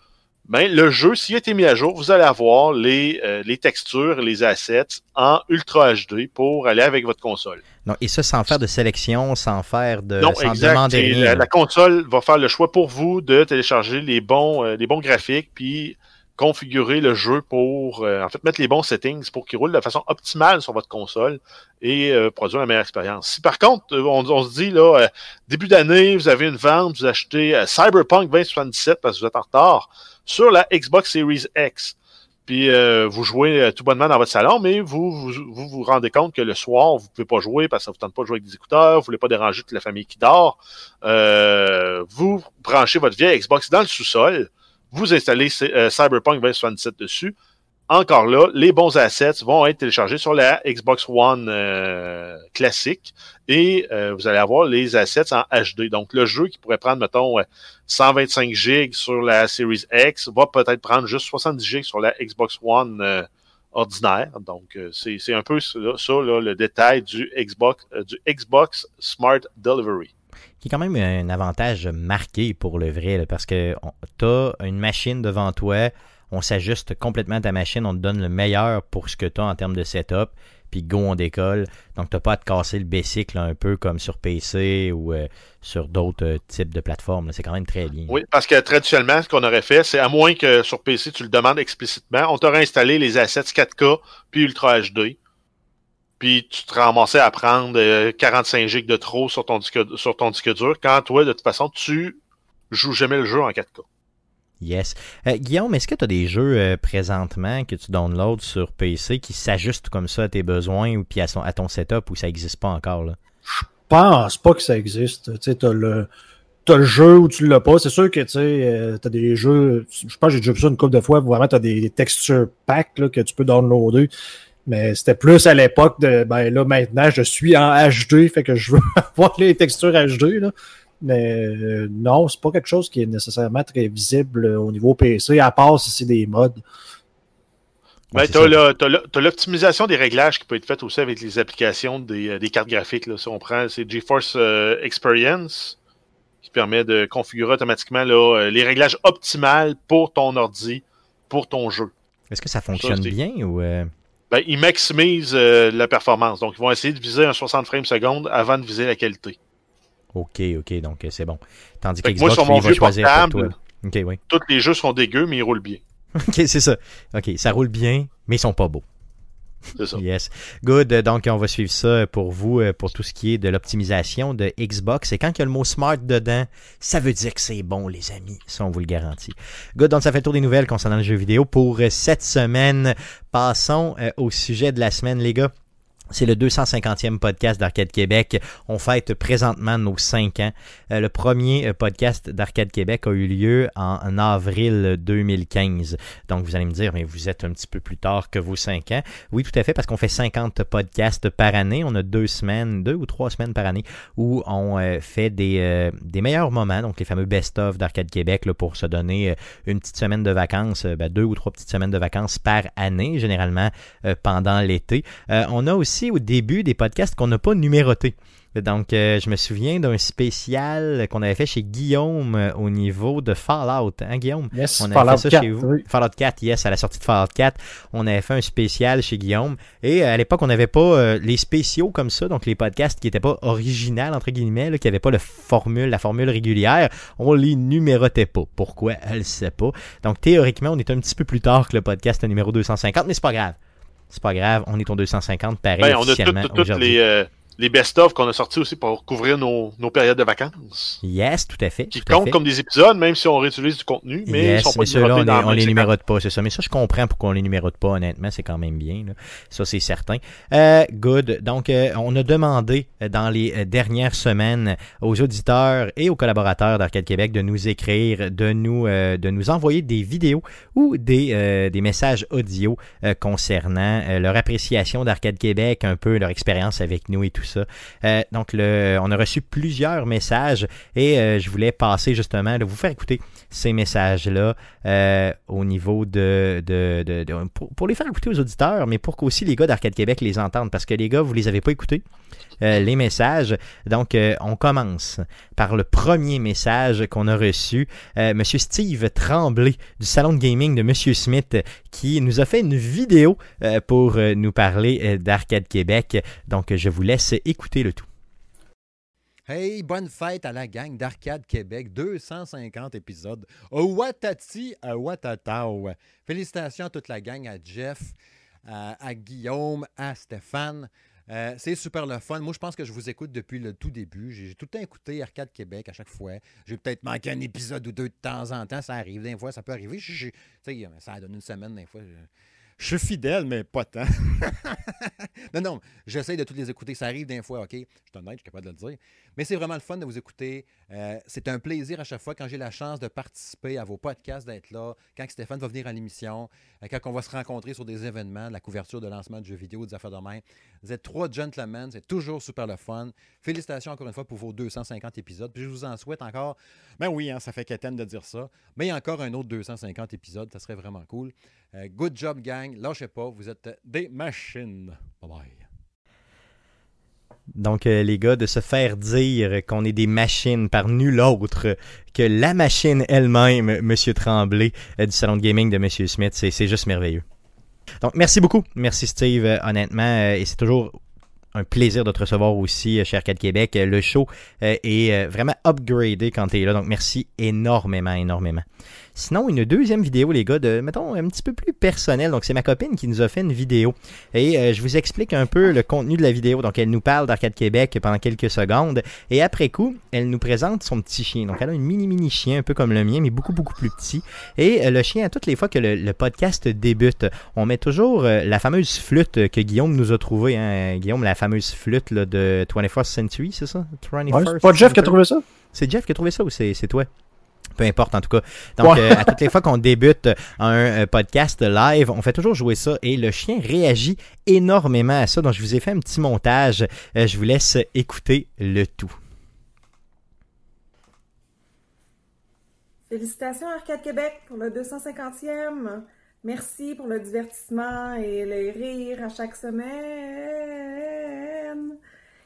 ben, le jeu, s'il a été mis à jour, vous allez avoir les, euh, les textures, les assets en Ultra HD pour aller avec votre console. Non, Et ça sans faire de sélection, sans faire de. non, sans exact. demander rien. La, la console va faire le choix pour vous de télécharger les bons, euh, les bons graphiques, puis configurer le jeu pour, euh, en fait, mettre les bons settings pour qu'il roule de façon optimale sur votre console et euh, produire la meilleure expérience. Si par contre, euh, on, on se dit, là, euh, début d'année, vous avez une vente, vous achetez euh, Cyberpunk 2077 parce que vous êtes en retard sur la Xbox Series X, puis euh, vous jouez euh, tout bonnement dans votre salon, mais vous vous, vous rendez compte que le soir, vous pouvez pas jouer parce que ça vous tente pas de jouer avec des écouteurs, vous voulez pas déranger toute la famille qui dort. Euh, vous branchez votre vieille Xbox dans le sous-sol, vous installez Cyberpunk 2077 dessus. Encore là, les bons assets vont être téléchargés sur la Xbox One euh, classique et euh, vous allez avoir les assets en HD. Donc le jeu qui pourrait prendre, mettons, euh, 125 gigs sur la Series X va peut-être prendre juste 70 gigs sur la Xbox One euh, ordinaire. Donc euh, c'est un peu ça, ça, là, le détail du Xbox, euh, du Xbox Smart Delivery. qui est quand même un avantage marqué pour le vrai, là, parce que tu as une machine devant toi, on s'ajuste complètement à ta machine, on te donne le meilleur pour ce que tu as en termes de setup, puis go, on décolle. Donc, tu pas à te casser le là, un peu comme sur PC ou euh, sur d'autres euh, types de plateformes. C'est quand même très bien. Oui, parce que traditionnellement, ce qu'on aurait fait, c'est à moins que sur PC, tu le demandes explicitement, on t'aurait installé les assets 4K puis Ultra HD. Puis tu te ramassais à prendre euh, 45 gigs de trop sur ton disque sur ton disque dur, quand toi, de toute façon, tu joues jamais le jeu en 4K. Yes. Euh, Guillaume, est-ce que tu as des jeux euh, présentement que tu downloads sur PC qui s'ajustent comme ça à tes besoins ou puis à, ton setup ou ça n'existe pas encore? Là? pense pas que ça existe. Tu t'as le, t'as le jeu ou tu l'as pas. C'est sûr que, tu euh, t'as des jeux, je pense que j'ai déjà vu ça une couple de fois, vraiment t'as des, des texture packs, là, que tu peux downloader. Mais c'était plus à l'époque de, ben là, maintenant, je suis en HD, fait que je veux [laughs] avoir les textures HD, là. Mais euh, non, c'est pas quelque chose qui est nécessairement très visible euh, au niveau PC, à part si c'est des mods. Ben, Ouais, t'as le- t'as l'optimisation des réglages qui peut être faite aussi avec les applications des, euh, des cartes graphiques. Là. Si on prend, c'est GeForce euh, Experience qui permet de configurer automatiquement là, les réglages optimales pour ton ordi, pour ton jeu. Est-ce que ça fonctionne bien ou. euh, Ben, ils maximisent euh, la performance. Donc, ils vont essayer de viser un 60 frames seconde avant de viser la qualité. Ok, ok, donc euh, c'est bon. Tandis que moi, sur mon vieux portable, oui. tous les jeux sont dégueux, mais ils roulent bien. [laughs] Ok, c'est ça. Ok, ça roule bien, mais ils sont pas beaux. C'est ça. Yes. Good. Donc, on va suivre ça pour vous, euh, pour tout ce qui est de l'optimisation de Xbox. Et quand il y a le mot smart dedans, ça veut dire que c'est bon, les amis. Ça, on vous le garantit. Good. Donc, ça fait le tour des nouvelles concernant le jeu vidéo pour euh, cette semaine. Passons au sujet de la semaine, les gars. C'est le 250e podcast d'Arcade Québec. On fête présentement nos 5 ans. Euh, le premier euh, podcast d'Arcade Québec a eu lieu en, avril 2015. Donc vous allez me dire, mais vous êtes un petit peu plus tard que vos 5 ans. Oui, tout à fait, parce qu'on fait 50 podcasts par année. On a deux semaines, deux ou trois semaines par année où on euh, fait des, des meilleurs moments, donc les fameux best-of d'Arcade Québec pour se donner une petite semaine de vacances, ben, deux ou trois petites semaines de vacances par année, généralement pendant l'été. On a aussi au début des podcasts qu'on n'a pas numérotés. Donc, euh, je me souviens d'un spécial qu'on avait fait chez Guillaume euh, au niveau de Fallout. Hein, Guillaume? Yes, On avait fait ça 4, chez vous? oui. Fallout 4, yes, à la sortie de Fallout 4, on avait fait un spécial chez Guillaume. Et euh, à l'époque, on n'avait pas les spéciaux comme ça, donc les podcasts qui n'étaient pas originales, entre guillemets, là, qui n'avaient pas le formule, la formule régulière, on les numérotait pas. Pourquoi? Elle ne sait pas. Donc théoriquement, on est un petit peu plus tard que le podcast numéro 250, mais c'est pas grave. C'est pas grave, on est au 250 pareil Ben, on a toutes toutes aujourd'hui. les, euh, les best-of qu'on a sortis aussi pour couvrir nos, nos périodes de vacances. Yes, tout à fait. Qui comptent fait. comme des épisodes, même si on réutilise du contenu, mais Yes, ils sont pas mais on, numérotés dans est- la on les numérote pas, c'est ça. Mais ça, je comprends pourquoi on les numérote pas, honnêtement, c'est quand même bien. là. Ça, c'est certain. Euh, good. Donc, euh, on a demandé euh, dans les dernières semaines aux auditeurs et aux collaborateurs d'Arcade Québec de nous écrire, de nous, euh, de nous envoyer des vidéos ou des, des messages audio concernant leur appréciation d'Arcade Québec, un peu leur expérience avec nous et tout ça. Euh, donc, on a reçu plusieurs messages et euh, je voulais passer justement, de vous faire écouter ces messages-là euh, au niveau de... pour les faire écouter aux auditeurs, mais pour qu'aussi les gars d'Arcade Québec les entendent, parce que les gars, vous les avez pas écoutés, euh, les messages. Donc, euh, on commence par le premier message qu'on a reçu. Euh, Monsieur Steve Tremblay du salon de gaming de Monsieur Smith qui nous a fait une vidéo euh, pour nous parler d'Arcade Québec. Donc, je vous laisse écouter le tout. Hey, bonne fête à la gang d'Arcade Québec, 250 épisodes. Au Watati à Watatao. Félicitations à toute la gang, à Jeff, à Guillaume, à Stéphane. Euh, c'est super le fun. Moi, je pense que je vous écoute depuis le tout début. J'ai tout le temps écouté Arcade Québec à chaque fois. J'ai peut-être manqué un épisode ou deux de temps en temps. Ça arrive des fois, ça peut arriver. Ça donne une semaine des fois. je suis fidèle, mais pas tant. [laughs] [laughs] non, non, j'essaie de toutes les écouter. Ça arrive des fois, OK? Je suis honnête, je suis capable de le dire. Mais c'est vraiment le fun de vous écouter. Euh, c'est un plaisir à chaque fois quand j'ai la chance de participer à vos podcasts, d'être là, quand Stéphane va venir à l'émission, euh, quand on va se rencontrer sur des événements, de la couverture de lancement de jeux vidéo, des affaires de même. Vous êtes trois gentlemen, c'est toujours super le fun. Félicitations encore une fois pour vos 250 épisodes. Puis je vous en souhaite encore. Ben oui, hein, ça fait quétaine de dire ça. Mais encore un autre 250 épisodes, ça serait vraiment cool. Euh, good job, gang. Lâchez pas, vous êtes des machines. Bye bye. Donc, euh, les gars, de se faire dire qu'on est des machines par nul autre que la machine elle-même, Monsieur Tremblay, euh, du salon de gaming de Monsieur Smith, c'est juste merveilleux. Donc, merci beaucoup. Merci, Steve, euh, honnêtement. et c'est toujours un plaisir de te recevoir aussi, Arcade Québec. Le show est vraiment upgradé quand tu es là. Donc, merci énormément, énormément. Sinon, une deuxième vidéo, les gars, de, mettons, un petit peu plus personnel. Donc, c'est ma copine qui nous a fait une vidéo. Et euh, je vous explique un peu le contenu de la vidéo. Donc, elle nous parle d'Arcade Québec pendant quelques secondes. Et après coup, elle nous présente son petit chien. Donc, elle a une mini-mini chien, un peu comme le mien, mais beaucoup, beaucoup plus petit. Et euh, le chien, à toutes les fois que le, le podcast débute, on met toujours euh, la fameuse flûte que Guillaume nous a trouvée. Hein. Guillaume, la fameuse flûte là, de 21st Century, c'est ça? 21st Ouais, c'est pas Jeff qui a trouvé ça? C'est Jeff qui a trouvé ça ou c'est c'est toi? Peu importe en tout cas. Donc, Ouais. euh, à toutes les fois qu'on débute un euh, podcast live, on fait toujours jouer ça et le chien réagit énormément à ça. Donc, je vous ai fait un petit montage. Euh, je vous laisse écouter le tout. Félicitations Arcade Québec pour le 250e. Merci pour le divertissement et les rires à chaque semaine.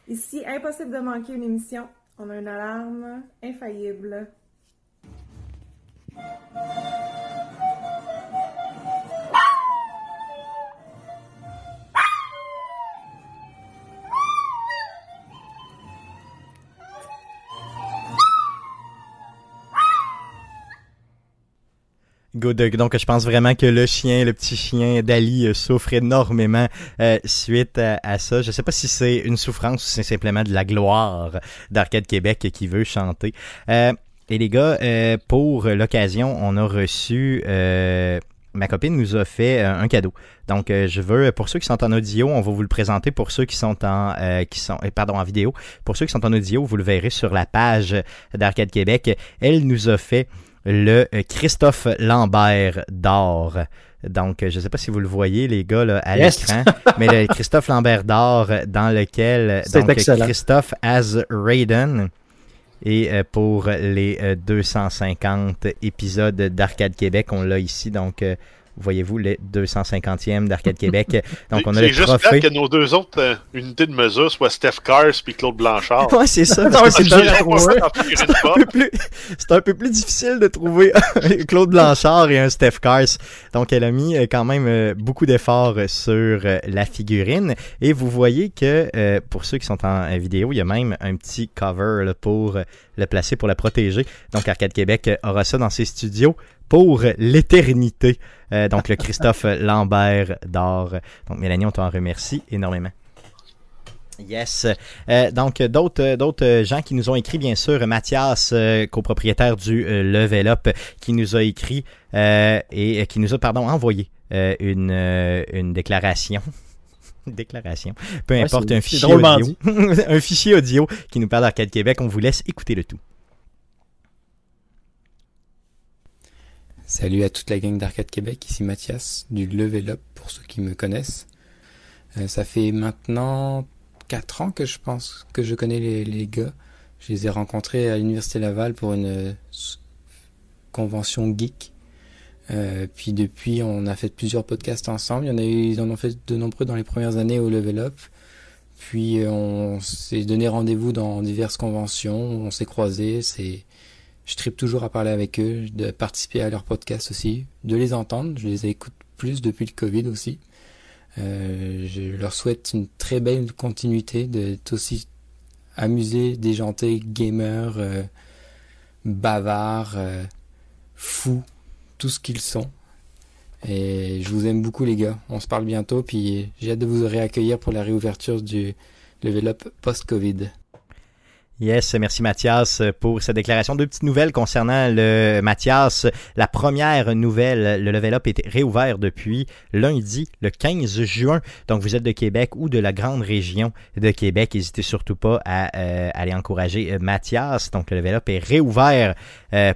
Ici, impossible de manquer une émission. On a une alarme infaillible. Donc, je pense vraiment que le chien, le petit chien d'Ali euh, souffre énormément euh, suite à, à ça. Je sais pas si c'est une souffrance ou si c'est simplement de la gloire d'Arcade Québec qui veut chanter. Euh, et les gars, euh, pour l'occasion, on a reçu... euh, ma copine nous a fait euh, un cadeau. Donc, je veux, pour ceux qui sont en audio, on va vous le présenter. Pour ceux qui sont en, euh, qui sont, pardon, en vidéo, pour ceux qui sont en audio, vous le verrez sur la page d'Arcade Québec. Elle nous a fait le Christophe Lambert d'or. Donc, je ne sais pas si vous le voyez, les gars, là, à Yes. l'écran, mais le Christophe Lambert d'or dans lequel [laughs] C'est donc, excellent. Christophe as Raiden et euh, pour les euh, 250 épisodes d'Arcade Québec, on l'a ici. Donc, euh, voyez-vous, les 250e d'Arcade Québec. [laughs] Donc, on a le juste trophée. que nos deux autres euh, unités de mesure soient Steph Cars puis Claude Blanchard. Ouais, c'est ça. [laughs] C'est un peu plus, c'est un peu plus difficile de trouver [laughs] Claude Blanchard et un Steph Cars. Donc, elle a mis euh, quand même euh, beaucoup d'efforts sur la figurine. Et vous voyez que, euh, pour ceux qui sont en vidéo, il y a même un petit cover là, pour le placer, pour la protéger. Donc, Arcade Québec aura ça dans ses studios pour l'éternité. Euh, donc, le Christophe [laughs] Lambert d'or. Donc, Mélanie, on t'en remercie énormément. Yes. Euh, donc, d'autres d'autres gens qui nous ont écrit, bien sûr, Mathias, euh, copropriétaire du Level Up, qui nous a écrit et qui nous a, pardon, envoyé une, une déclaration. [laughs] Déclaration. Peu Ouais, importe, un fichier audio. [laughs] un fichier audio qui nous parle d'Arcade Québec. On vous laisse écouter le tout. Salut à toute la gang d'Arcade Québec, ici Mathias du Level Up pour ceux qui me connaissent. Euh, ça fait maintenant 4 ans que je pense que je connais les, gars. Je les ai rencontrés à l'Université Laval pour une euh, convention geek. Euh, puis depuis, on a fait plusieurs podcasts ensemble. Il y en a eu, ils en ont fait de nombreux dans les premières années au Level Up. Puis on s'est donné rendez-vous dans diverses conventions. On s'est croisés. C'est je tripe toujours à parler avec eux, de participer à leurs podcasts aussi, de les entendre. Je les écoute plus depuis le Covid aussi. Euh, je leur souhaite une très belle continuité, d'être aussi amusés, déjantés, gamers, euh, bavards, euh, fous, tout ce qu'ils sont. Et je vous aime beaucoup les gars. On se parle bientôt, puis j'ai hâte de vous réaccueillir pour la réouverture du Level Up post-Covid. Yes, merci Mathias pour cette déclaration. Deux petites nouvelles concernant le Mathias. La première nouvelle, le Level Up est réouvert depuis lundi, le 15 juin. Donc vous êtes de Québec ou de la grande région de Québec, n'hésitez surtout pas à euh, aller encourager Mathias. Donc le Level Up est réouvert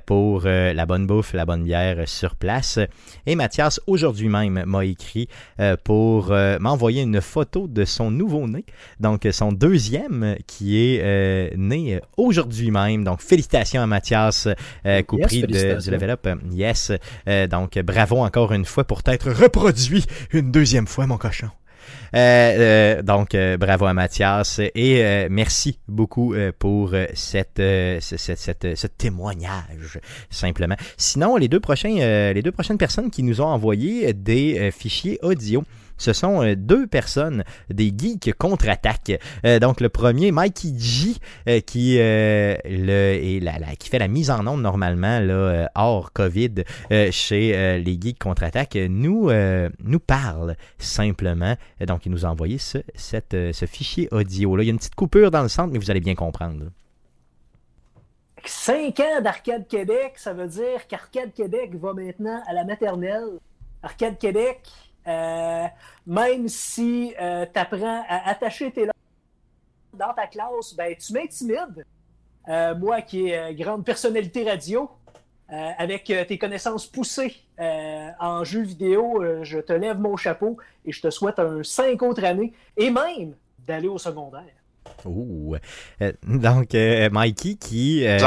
pour euh, la bonne bouffe, la bonne bière euh, sur place. Et Mathias aujourd'hui même m'a écrit euh, pour euh, m'envoyer une photo de son nouveau-né. Donc son deuxième qui est euh, né euh, aujourd'hui même. Donc, félicitations à Mathias euh, Yes, prix de, du. Level Up. Euh, Yes. Euh, donc, bravo encore une fois pour t'être reproduit une deuxième fois, mon cochon. Euh, euh, donc, euh, bravo à Mathias et euh, merci beaucoup pour cette, ce, témoignage, simplement. Sinon, les deux, prochains, les deux prochaines personnes qui nous ont envoyé des fichiers audio, ce sont euh, deux personnes, des geeks contre-attaque. Euh, donc, le premier, Mikey G, euh, qui, fait la mise en onde normalement, hors COVID, chez les geeks contre-attaque, nous, nous parle simplement. Donc, il nous a envoyé ce, fichier audio. Là. Il y a une petite coupure dans le centre, mais vous allez bien comprendre. 5 ans d'Arcade Québec, ça veut dire qu'Arcade Québec va maintenant à la maternelle. Arcade Québec, euh, même si tu apprends à attacher tes langues dans ta classe, ben, tu m'intimides. Euh, moi qui euh, grande personnalité radio, euh, avec euh, tes connaissances poussées euh, en jeux vidéo, euh, je te lève mon chapeau et je te souhaite un 5 autres années et même d'aller au secondaire. Ouh. Euh, donc, euh, Mikey qui. euh,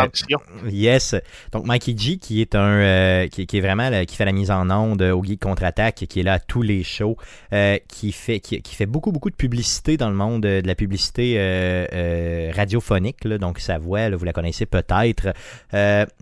yes. Donc, Mikey G qui est un. qui, qui est vraiment. là, qui fait la mise en onde au Geek Contre-Attaque, qui est là à tous les shows, qui, fait, qui, qui fait beaucoup, beaucoup de publicité dans le monde de la publicité radiophonique. là. donc, sa voix, là, vous la connaissez peut-être.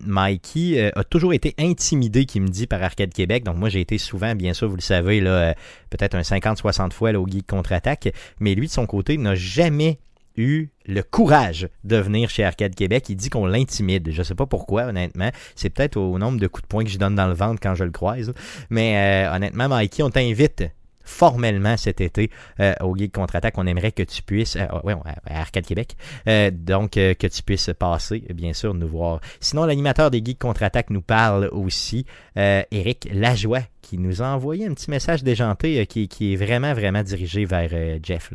Mikey a toujours été intimidé, qui me dit, par Arcade Québec. Donc, moi, j'ai été souvent, bien sûr, vous le savez, là, peut-être un 50-60 fois là, au Geek Contre-Attaque. Mais lui, de son côté, n'a jamais eu le courage de venir chez Arcade Québec. Il dit qu'on l'intimide. Je sais pas pourquoi, honnêtement. C'est peut-être au nombre de coups de poing que je donne dans le ventre quand je le croise. Mais euh, honnêtement, Mikey, on t'invite formellement cet été euh, au Geek Contre-Attaque. On aimerait que tu puisses... euh, ouais, à Arcade Québec. Euh, donc, que tu puisses passer, bien sûr, nous voir. Sinon, l'animateur des Geeks Contre-Attaque nous parle aussi. Eric Lajoie, qui nous a envoyé un petit message déjanté qui, est vraiment, vraiment dirigé vers Jeff.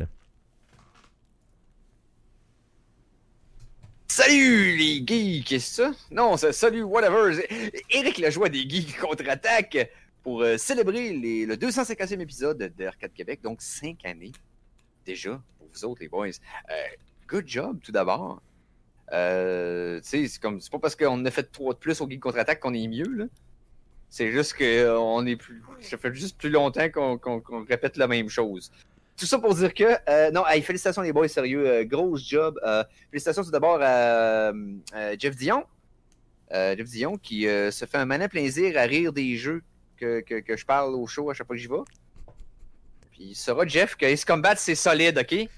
Salut les geeks, qu'est-ce que c'est ça? Non, c'est salut, whatever. Eric Lajoie des geeks contre-attaque pour euh, célébrer le 250e épisode d'Arcade Québec, donc 5 années déjà pour vous autres les boys. Euh, good job tout d'abord. Euh, c'est c'est pas parce qu'on a fait 3 de plus au geek contre-attaque qu'on est mieux là. C'est juste que euh, on est plus. Ça fait juste plus longtemps qu'on répète la même chose. Tout ça pour dire que, euh, non, hey, félicitations les boys, sérieux, euh, gros job. Euh, félicitations tout d'abord à Jeff Dion. Jeff Dion qui se fait un malin plaisir à rire des jeux que, que, que je parle au show à chaque fois que j'y vais. Puis il saura, Jeff, que Ace Combat c'est solide, ok?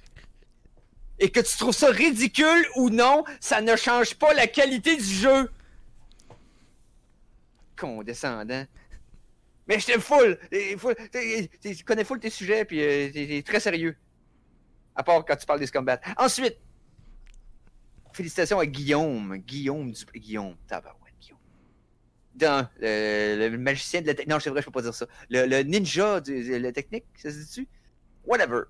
Et que tu trouves ça ridicule ou non, ça ne change pas la qualité du jeu. Condescendant. Mais je t'aime full. Tu connais full tes sujets, puis euh, t'es très sérieux. À part quand tu parles des Scumbat. Ensuite, félicitations à Guillaume. Guillaume du. Guillaume. Tabarouette, Guillaume. Dans le, le magicien de la technique. Non, c'est vrai, je peux pas dire ça. Le, ninja de la technique, ça se dit-tu? Whatever.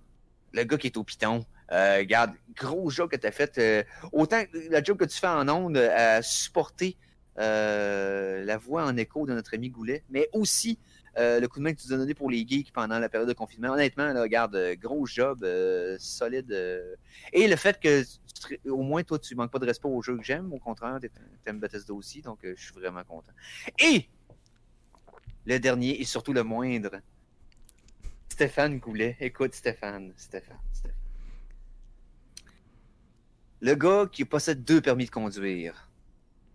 Le gars qui est au piton. Euh, regarde, gros job que tu as fait. euh, autant la job que tu fais en ondes euh, à supporter euh, la voix en écho de notre ami Goulet, mais aussi euh, le coup de main que tu nous as donné pour les geeks pendant la période de confinement. Honnêtement, là, regarde, euh, gros job, solide. Et le fait que au moins toi, tu manques pas de respect aux jeux que j'aime. Au contraire, tu aimes Bethesda aussi, donc je suis vraiment content. Et le dernier et surtout le moindre, Stéphane Goulet. Écoute, Stéphane, Stéphane, Stéphane. Le gars qui possède deux permis de conduire.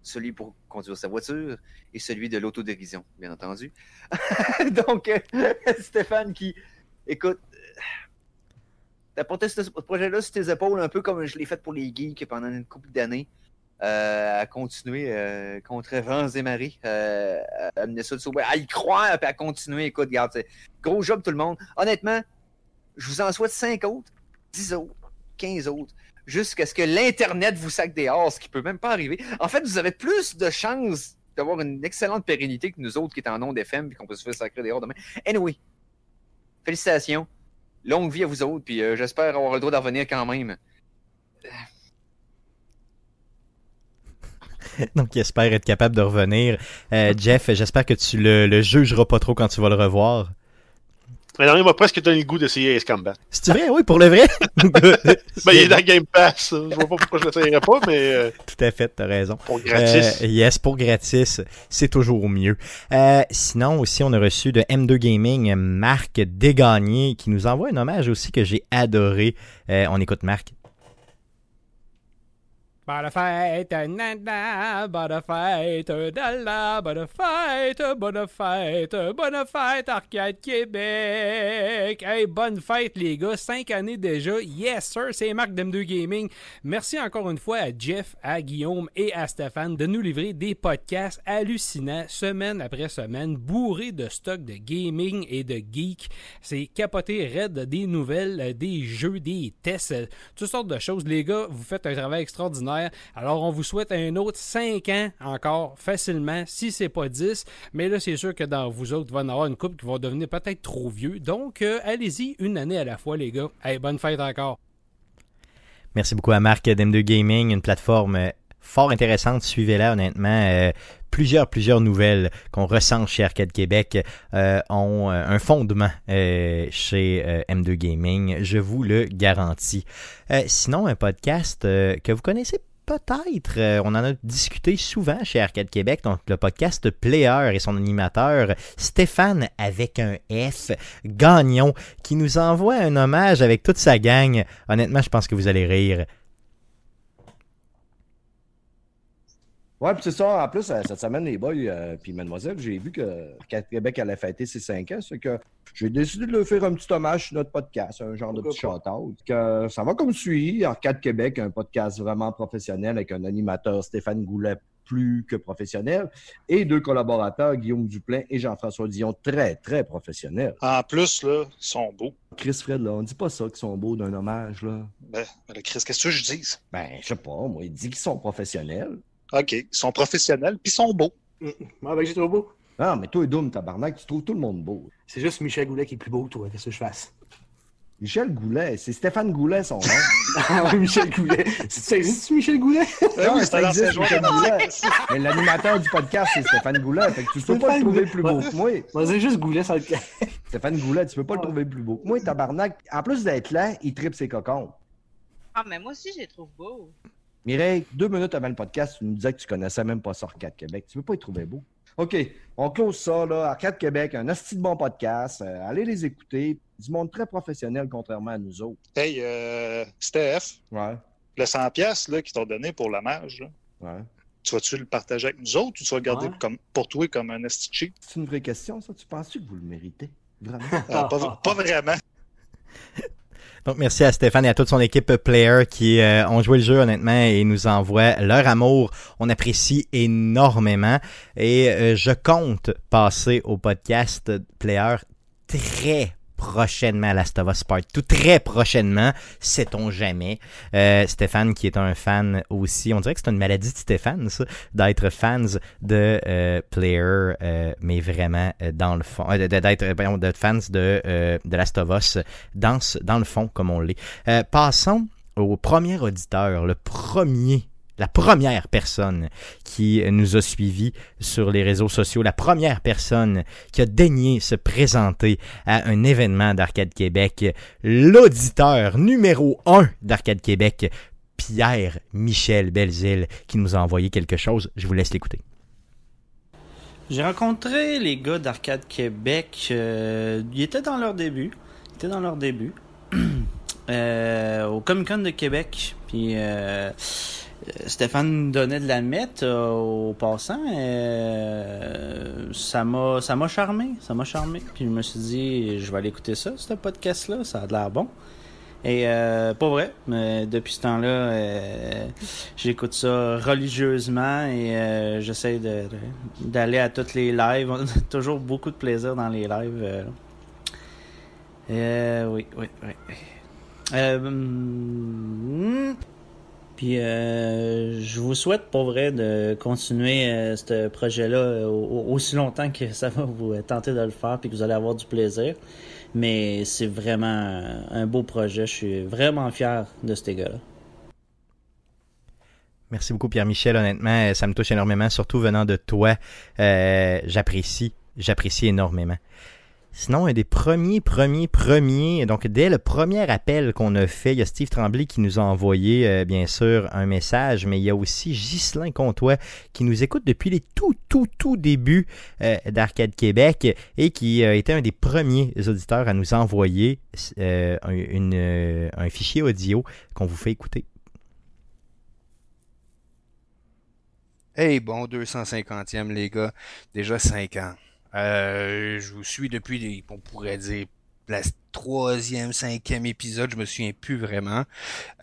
Celui pour conduire sa voiture et celui de l'autodérision, bien entendu. [laughs] Donc, euh, [laughs] Stéphane qui, écoute, euh, t'as porté ce projet-là sur tes épaules, un peu comme je l'ai fait pour les geeks pendant une couple d'années, euh, à continuer contre vents et marées, euh, à amener ça de à y croire, puis à continuer. Écoute, regarde, gros job tout le monde. Honnêtement, je vous en souhaite 5 autres, 10 autres, 15 autres, jusqu'à ce que l'Internet vous sac des ce qui peut même pas arriver. En fait, vous avez plus de chances d'avoir une excellente pérennité que nous autres qui est en ondes FM puis qu'on peut se faire sacrer des demain. Anyway, félicitations. Longue vie à vous autres, puis euh, j'espère avoir le droit d'en revenir quand même. [laughs] Donc, il espère être capable de revenir. Euh, Jeff, j'espère que tu le, le jugeras pas trop quand tu vas le revoir. Mais non, il m'a presque donné le goût d'essayer Ace Combat. C'est vrai, oui, pour le vrai. [laughs] Ben, il est dans Game Pass. Je vois pas pourquoi je l'essayerais pas, mais euh, Tout à fait, t'as raison. pour gratis. Euh, yes, pour gratis, c'est toujours mieux. Euh, sinon, aussi, on a reçu de M2 Gaming Marc Dégagné qui nous envoie un hommage aussi que j'ai adoré. Euh, on écoute Marc. Bonne fête, nana, bonne fête, dalla, bonne fête, bonne fête, bonne fête, Arcade Québec. Hey, bonne fête, les gars, cinq années déjà. Yes, sir, c'est Marc d'M2 Gaming. Merci encore une fois à Jeff, à Guillaume et à Stéphane de nous livrer des podcasts hallucinants, semaine après semaine, bourrés de stock de gaming et de geek. C'est capoté raide des nouvelles, des jeux, des tests, toutes sortes de choses. Les gars, vous faites un travail extraordinaire. Alors, on vous souhaite un autre 5 ans encore facilement, si c'est pas 10. Mais là, c'est sûr que dans vous autres, il va y avoir une couple qui va devenir peut-être trop vieux. Donc, euh, allez-y une année à la fois, les gars. Hey, bonne fête encore. Merci beaucoup à Marc d'M2 Gaming, une plateforme euh, fort intéressante. Suivez-la, honnêtement. Euh, plusieurs, plusieurs nouvelles qu'on ressent chez Arcade Québec ont un fondement chez euh, M2 Gaming. Je vous le garantis. Sinon, un podcast que vous connaissez peut-être, euh, on en a discuté souvent chez Arcade Québec, donc le podcast Player et son animateur Stéphane avec un F, Gagnon, qui nous envoie un hommage avec toute sa gang. Honnêtement, je pense que vous allez rire. Ouais, puis c'est ça. En plus, euh, cette semaine, les boys, euh, puis mademoiselle, j'ai vu que Québec allait fêter ses 5 ans. C'est que j'ai décidé de leur faire un petit hommage sur notre podcast, un genre de petit shout-out. Que ça va comme suit. Arcade Québec, un podcast vraiment professionnel avec un animateur Stéphane Goulet plus que professionnel et deux collaborateurs, Guillaume Duplain et Jean-François Dion, très, très professionnels. En plus, là, ils sont beaux. Chris Fred, là, on dit pas ça qu'ils sont beaux d'un hommage, là. Ben, là, Chris, qu'est-ce que je dis? Ben, je sais pas, moi, il dit qu'ils sont professionnels. OK, ils sont professionnels, puis ils sont beaux. Ah, ben, j'ai trop beau. Ah, mais toi, Doom, tabarnak, tu trouves tout le monde beau. C'est juste Michel Goulet qui est plus beau, toi. Qu'est-ce que je fasse? Michel Goulet, c'est Stéphane Goulet son nom. [laughs] ah ouais, Michel Goulet. Ça existe, Michel Goulet? Non, oui, ça existe, Michel Goulet. Mais l'animateur du podcast, c'est Stéphane Goulet. Fait que tu peux pas le trouver plus beau que moi. Moi, c'est juste Goulet sans [laughs] le. Stéphane Goulet, tu peux pas le trouver plus beau que moi, tabarnak. En plus d'être là, il tripe ses cocons. Ah, mais moi aussi, je les trouve beaux. Mireille, deux minutes avant le podcast, tu nous disais que tu connaissais même pas ça, Arcade Québec. Tu veux pas y trouver beau? OK, on close ça, là. Arcade Québec, un asti de bon podcast. Euh, allez les écouter. Du monde très professionnel, contrairement à nous autres. Hey, euh, Steph, Ouais, le 100$ piastres, là, qu'ils t'ont donné pour l'hommage, là, ouais. tu vas-tu le partager avec nous autres ou tu vas le garder Ouais. comme, pour toi comme un cheap? C'est une vraie question, ça. Tu penses-tu que vous le méritez? Vraiment? Ah, pas, pas vraiment. [laughs] Donc, merci à Stéphane et à toute son équipe Player qui euh, ont joué le jeu honnêtement et nous envoient leur amour. On apprécie énormément et euh, je compte passer au podcast Player très prochainement à Last of Us Part tout très prochainement, sait-on jamais. Euh, Stéphane qui est un fan aussi, on dirait que c'est une maladie de Stéphane ça, d'être fans de euh, Player, euh, mais vraiment euh, dans le fond, de- d'être pardon, d'être fans de, de Last of Us dans, dans le fond comme on l'est. Passons au premier auditeur, le premier la première personne qui nous a suivis sur les réseaux sociaux, la première personne qui a daigné se présenter à un événement d'Arcade Québec, l'auditeur numéro un d'Arcade Québec, Pierre-Michel Belzile, qui nous a envoyé quelque chose. Je vous laisse l'écouter. J'ai rencontré les gars d'Arcade Québec. euh, ils étaient dans leur début. Ils étaient dans leur début. [clears throat] Euh, au Comic Con de Québec. Puis euh, Stéphane donnait de la mettre euh, au passant. Euh, ça m'a charmé. Ça m'a charmé. Puis je me suis dit, je vais aller écouter ça, ce podcast-là. Ça a l'air bon. Et euh, pas vrai, mais depuis ce temps-là, euh, j'écoute ça religieusement et euh, j'essaie de, de- d'aller à toutes les lives. Toujours beaucoup de plaisir dans les lives. oui, oui, oui. Hum, puis euh, je vous souhaite pour vrai de continuer euh, ce projet-là euh, au- au- aussi longtemps que ça va vous tenter de le faire puis que vous allez avoir du plaisir. Mais c'est vraiment un- beau projet. Je suis vraiment fier de ces gars-là. Merci beaucoup Pierre-Michel, honnêtement, ça me touche énormément, surtout venant de toi. J'apprécie, j'apprécie énormément. Sinon, un des premiers, premiers, premiers, donc dès le premier appel qu'on a fait, il y a Steve Tremblay qui nous a envoyé, euh, bien sûr, un message, mais il y a aussi Ghislain Comtois qui nous écoute depuis les tout, tout, tout débuts euh, d'Arcade Québec et qui a été un des premiers auditeurs à nous envoyer euh, euh, un fichier audio qu'on vous fait écouter. Hey, bon 250e, les gars. Déjà 5 ans. Euh, je vous suis depuis, on pourrait dire, la troisième, cinquième épisode, je me souviens plus vraiment.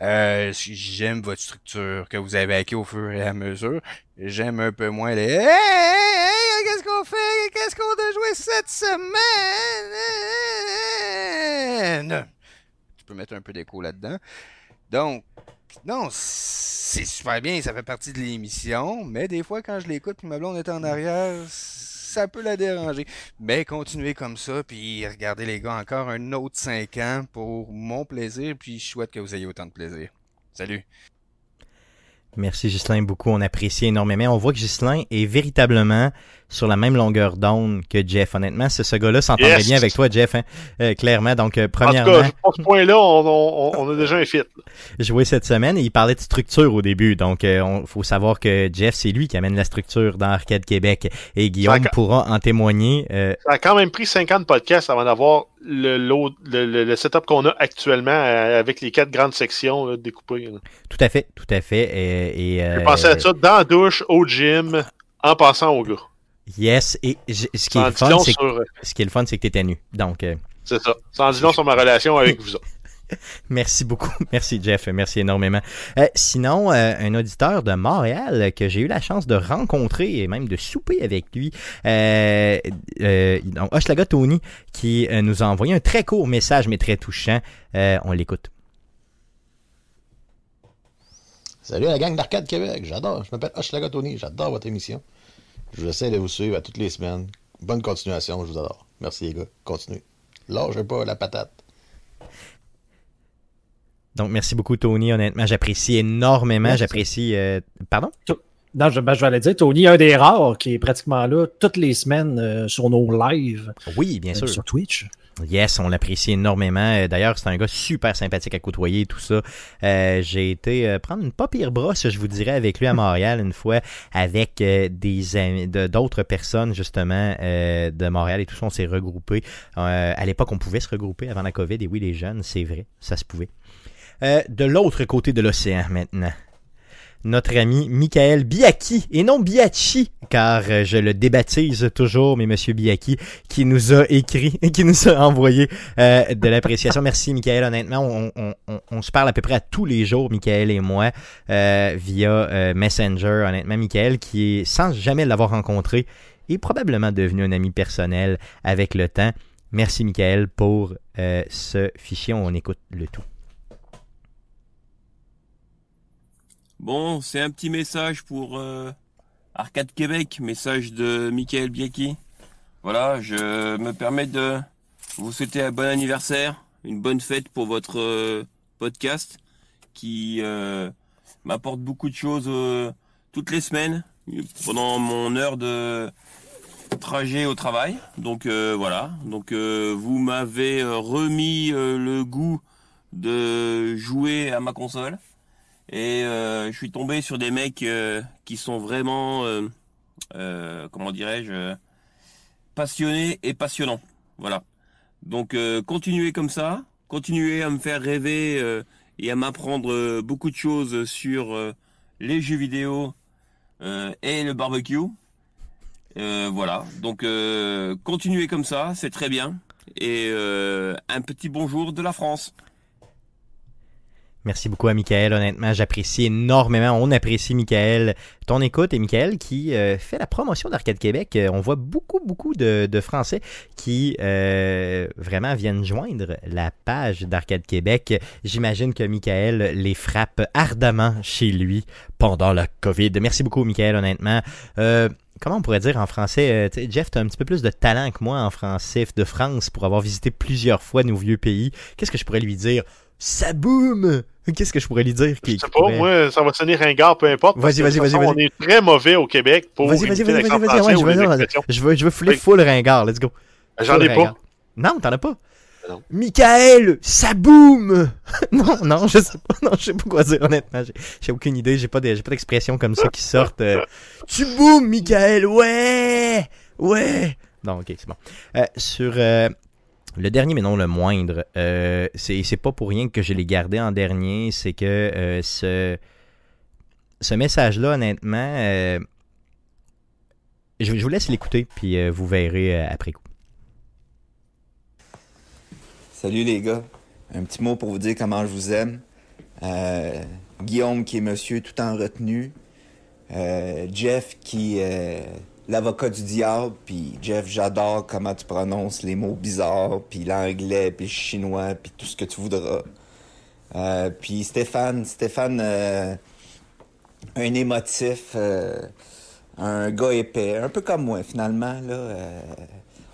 Euh, j'aime votre structure que vous avez acquis au fur et à mesure. J'aime un peu moins les hey, qu'est-ce qu'on fait? Qu'est-ce qu'on a joué cette semaine? Tu peux mettre un peu d'écho là-dedans. Donc, non, c'est super bien, ça fait partie de l'émission, mais des fois, quand je l'écoute puis ma blonde est en arrière, ça peut la déranger. Mais continuez comme ça, puis regardez les gars encore un autre 5 ans pour mon plaisir, puis je souhaite que vous ayez autant de plaisir. Salut! Merci Ghislain beaucoup, on apprécie énormément. On voit que Ghislain est véritablement sur la même longueur d'onde que Jeff. Honnêtement, ce gars-là s'entendrait Yes. bien avec toi, Jeff, hein, euh, clairement. Donc, euh, En tout premièrement, cas, pour ce point-là, on, on- on a déjà un fit. joué cette semaine et il parlait de structure au début. Donc, il faut savoir que Jeff, c'est lui qui amène la structure dans Arcade Québec. Et Guillaume Ça- pourra en témoigner. euh, Ça a quand même pris 50 podcasts avant d'avoir le, l'autre- le, le- le setup qu'on a actuellement euh, avec les quatre grandes sections là, découpées. là. tout à fait, tout à fait. Et, et, euh, J'ai pensé à ça dans la douche, au gym, en passant au gars. Yes, et j- ce qui fun, sur- que, ce qui est le fun, c'est que t'étais nu. Donc, euh, C'est ça. En dit long sur ma relation avec vous autres. [laughs] Merci beaucoup. [laughs] Merci, Jeff. Merci énormément. Euh, sinon, euh, un auditeur de Montréal que j'ai eu la chance de rencontrer et même de souper avec lui, euh, euh, donc, Hochelaga Tony, qui euh, nous a envoyé un très court message, mais très touchant. Euh, on l'écoute. Salut la gang d'Arcade Québec, j'adore. Je m'appelle Hochelaga Tony, j'adore votre émission. Je essaie de vous suivre à toutes les semaines. Bonne continuation, je vous adore. Merci les gars, continuez. Lâchez pas la patate. Donc, merci beaucoup, Tony. Honnêtement, j'apprécie énormément. Merci. J'apprécie. euh, Pardon? Non, je, ben, je vais aller dire, Tony un des rares qui est pratiquement là toutes les semaines euh, sur nos lives. Oui, bien euh, sûr. Sur Twitch. Yes, on l'apprécie énormément. Euh, D'ailleurs, c'est un gars super sympathique à côtoyer tout ça. Euh, J'ai été euh, prendre une pas pire brosse, je vous dirais, avec lui à Montréal une fois, avec euh, des amis, d'autres personnes justement euh, de Montréal et tout ça. On s'est regroupés. À l'époque, on pouvait se regrouper avant la COVID. Et oui, les jeunes, c'est vrai, ça se pouvait. De l'autre côté de l'océan maintenant. Notre ami Michael Biaki, et non Biachi, car euh, je le débaptise toujours, mais Monsieur Biaki, qui nous a écrit, [laughs] qui nous a envoyé euh, de l'appréciation. Merci Michael, honnêtement, on, se parle à peu près à tous les jours, Michael et moi, euh, via Messenger. Honnêtement, Michael, qui est, sans jamais l'avoir rencontré, est probablement devenu un ami personnel avec le temps. Merci Michael pour ce fichier, on écoute le tout. Bon, c'est un petit message pour euh, Arcade Québec, message de Michael Biaki. Voilà, je me permets de vous souhaiter un bon anniversaire, une bonne fête pour votre euh, podcast qui euh, m'apporte beaucoup de choses toutes les semaines pendant mon heure de trajet au travail. Donc voilà, donc vous m'avez remis le goût de jouer à ma console. Et euh, je suis tombé sur des mecs euh, qui sont vraiment, euh, comment dirais-je, passionnés et passionnants. Voilà. Donc continuez comme ça, continuez à me faire rêver et à m'apprendre beaucoup de choses sur les jeux vidéo et le barbecue. Voilà. Donc continuez comme ça, c'est très bien. Et un petit bonjour de la France. Merci beaucoup à Michael, honnêtement, j'apprécie énormément, on apprécie Michael, ton écoute et Michael qui euh, fait la promotion d'Arcade Québec. Euh, on voit beaucoup, beaucoup de, Français qui euh, vraiment viennent joindre la page d'Arcade Québec. J'imagine que Michael les frappe ardemment chez lui pendant la COVID. Merci beaucoup Michael, honnêtement. Comment on pourrait dire en français? Jeff, tu as un petit peu plus de talent que moi en français de France pour avoir visité plusieurs fois nos vieux pays. Qu'est-ce que je pourrais lui dire? Ça boum Qu'est-ce que je pourrais lui dire qui, Je sais pas, moi, ça va sonner ringard, peu importe. Vas-y, vas-y, vas-y. On est très mauvais au Québec pour Vas-y, vas-y, vas-y, vas-y, je veux, je veux, fouler full ringard, let's go. J'en Full ai pas. Non, t'en as pas. Michael, ça boum! [laughs] non, non, je sais pas, non, je sais pas quoi dire, honnêtement. J'ai, aucune idée, j'ai pas, de- j'ai pas d'expression comme ça qui sortent. euh, tu boum, Michael, ouais! Ouais! Non, ok, c'est bon. Euh, sur euh, le dernier, mais non le moindre, euh, c'est, pas pour rien que je l'ai gardé en dernier, c'est que euh, ce, ce message-là, honnêtement, euh, je, je vous laisse l'écouter, puis euh, vous verrez après coup. Salut les gars. Un petit mot pour vous dire comment je vous aime. Guillaume qui est monsieur tout en retenue. Jeff qui l'avocat du diable. Puis Jeff, j'adore comment tu prononces les mots bizarres. Puis l'anglais, puis le chinois, puis tout ce que tu voudras. Euh, puis Stéphane, Stéphane, euh, un émotif, euh, un gars épais, un peu comme moi finalement.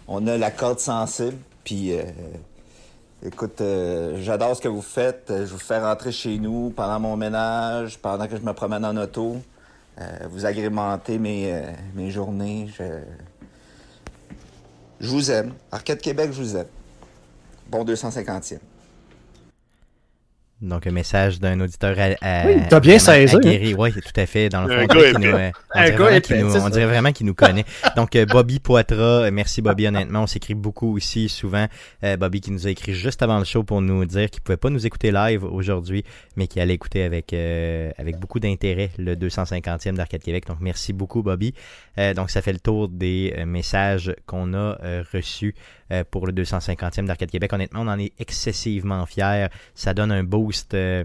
On a la corde sensible, puis Écoute, j'adore ce que vous faites. Je vous fais rentrer chez nous pendant mon ménage, pendant que je me promène en auto. Euh, vous agrémentez mes, euh, mes journées. Je... je vous aime. Arcade Québec, je vous aime. Bon 250e. Donc, un message d'un auditeur à, à- Oui, t'as bien saisi, hein. Oui, tout à fait. Dans le fond, qui nous, euh, on, dirait vraiment qu'il nous, c'est on ça. dirait vraiment qu'il nous connaît. Donc, euh, Bobby Poitras, euh, merci Bobby, honnêtement. On s'écrit beaucoup aussi, souvent. Euh, Bobby qui nous a écrit juste avant le show pour nous dire qu'il pouvait pas nous écouter live aujourd'hui, mais qu'il allait écouter avec, euh, avec beaucoup d'intérêt le 250e d'Arcade Québec. Donc, merci beaucoup, Bobby. Euh, donc, ça fait le tour des euh, messages qu'on a euh, reçus euh, pour le 250e d'Arcade Québec. Honnêtement, on en est excessivement fiers. Ça donne un euh,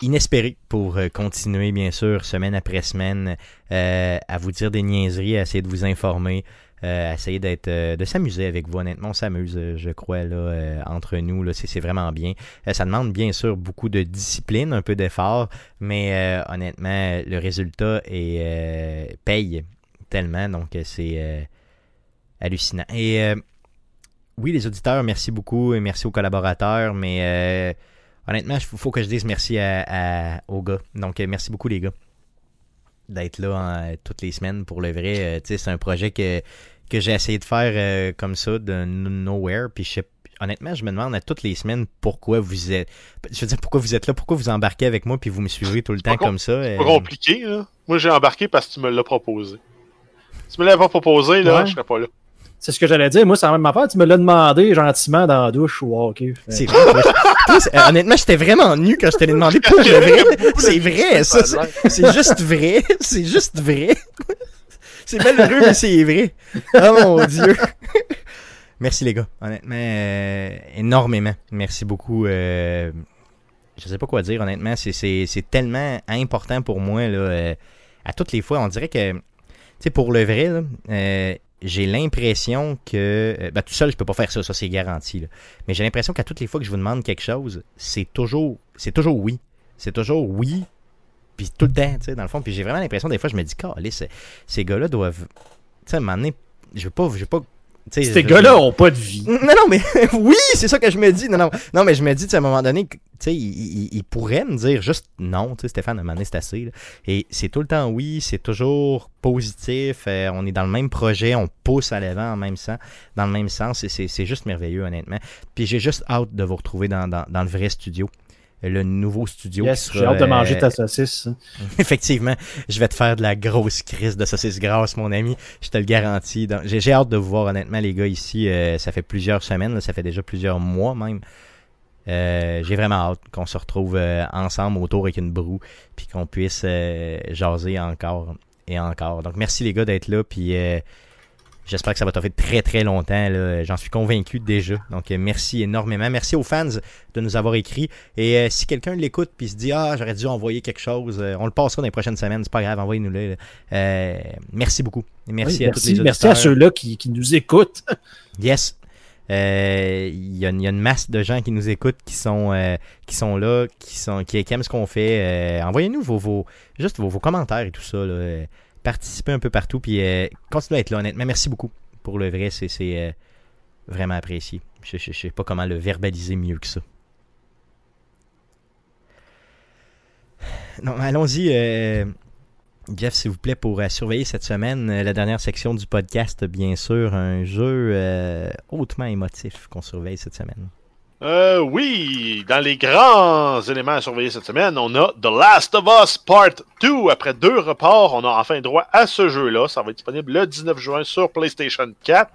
inespéré pour euh, continuer, bien sûr, semaine après semaine, euh, à vous dire des niaiseries, à essayer de vous informer, à essayer d'être, de s'amuser avec vous. Honnêtement, on s'amuse, je crois, là, entre nous. C'est, vraiment bien. Ça demande, bien sûr, beaucoup de discipline, un peu d'effort, mais honnêtement, le résultat est, paye tellement. Donc, c'est hallucinant. Et oui, les auditeurs, merci beaucoup et merci aux collaborateurs, mais honnêtement, il faut que je dise merci à, à- aux gars. Donc, euh, merci beaucoup, les gars, d'être là hein, toutes les semaines pour le vrai. Euh, c'est un projet que, que j'ai essayé de faire euh, comme ça, de nowhere. Puis, je sais- honnêtement, je me demande à toutes les semaines pourquoi vous êtes. Je veux dire, pourquoi vous êtes là, pourquoi vous embarquez avec moi, puis vous me suivez tout le temps com- comme ça. C'est euh, pas compliqué, là. Moi, j'ai embarqué parce que tu me l'as proposé. Si tu me l'avais pas proposé, là, Ouais. je serais pas là. C'est ce que j'allais dire. Moi, c'est la même affaire. Tu me l'as demandé gentiment dans la douche ou ok. C'est vrai. euh, honnêtement, j'étais vraiment nu quand je te l'ai demandé pour le vrai. C'est vrai, ça. c'est- juste vrai. C'est juste vrai. C'est malheureux, mais c'est vrai. Oh mon Dieu. Merci les gars. Honnêtement, euh, énormément. Merci beaucoup. euh, je sais pas quoi dire, honnêtement. C'est- C'est c'est tellement important pour moi. Là, euh, à toutes les fois, on dirait que, tu sais, pour le vrai, là, euh, j'ai l'impression que. euh, ben, tout seul, je peux pas faire ça, ça c'est garanti. Mais j'ai l'impression qu'à toutes les fois que je vous demande quelque chose, c'est toujours, c'est toujours oui. C'est toujours oui. Puis tout le temps, tu sais, dans le fond. Puis j'ai vraiment l'impression, des fois, je me dis, calisse, ces gars-là doivent. Tu sais, à je veux pas. Je veux pas Ces gars-là ont pas de vie. [laughs] non, non, mais [laughs] oui, c'est ça que je me dis. Non, non, non mais je me dis, tu sais, à un moment donné, tu sais, il, il- il pourrait me dire juste non, tu sais, Stéphane, à un moment donné, c'est assez. là. Et c'est tout le temps oui, c'est toujours positif. euh, on est dans le même projet, on pousse à l'avant en même sens, dans le même sens. et c'est c'est juste merveilleux, honnêtement. Puis j'ai juste hâte de vous retrouver dans, dans- dans le vrai studio. Le nouveau studio. Yes, j'ai hâte de manger ta saucisse. hein. [laughs] Effectivement, je vais te faire de la grosse crise de saucisse grasse, mon ami. Je te le garantis. J'ai j'ai hâte de vous voir, honnêtement, les gars, ici. euh, ça fait plusieurs semaines, là, ça fait déjà plusieurs mois même. Euh, J'ai vraiment hâte qu'on se retrouve euh, ensemble autour avec une broue, puis qu'on puisse jaser encore et encore. Donc, merci les gars d'être là, puis j'espère que ça va t'offrir très très longtemps. J'en suis convaincu déjà. Donc, euh, merci énormément. Merci aux fans de nous avoir écrit. Et euh, si quelqu'un l'écoute puis se dit Ah, j'aurais dû envoyer quelque chose, euh, on le passera dans les prochaines semaines. C'est pas grave, envoyez-nous-le. Euh, merci beaucoup. Merci Oui, à tous merci, les merci à ceux-là qui, qui nous écoutent. [laughs] Yes. Il y, a une- il y a une masse de gens qui nous écoutent, qui sont, qui sont là, qui, sont, qui, aiment ce qu'on fait. Envoyez-nous vos, vos, juste vos, vos commentaires et tout ça. là. Participez un peu partout. Puis euh, à être là, honnêtement. Merci beaucoup. Pour le vrai, c'est euh, vraiment apprécié. Je ne sais pas comment le verbaliser mieux que ça. Non, allons-y. euh, Jeff, s'il vous plaît, pour euh, surveiller cette semaine la dernière section du podcast, bien sûr, un jeu hautement émotif qu'on surveille cette semaine. Euh, oui, dans les grands éléments à surveiller cette semaine, on a The Last of Us Part 2. Après deux reports, on a enfin droit à ce jeu-là. Ça va être disponible le 19 juin sur PlayStation 4.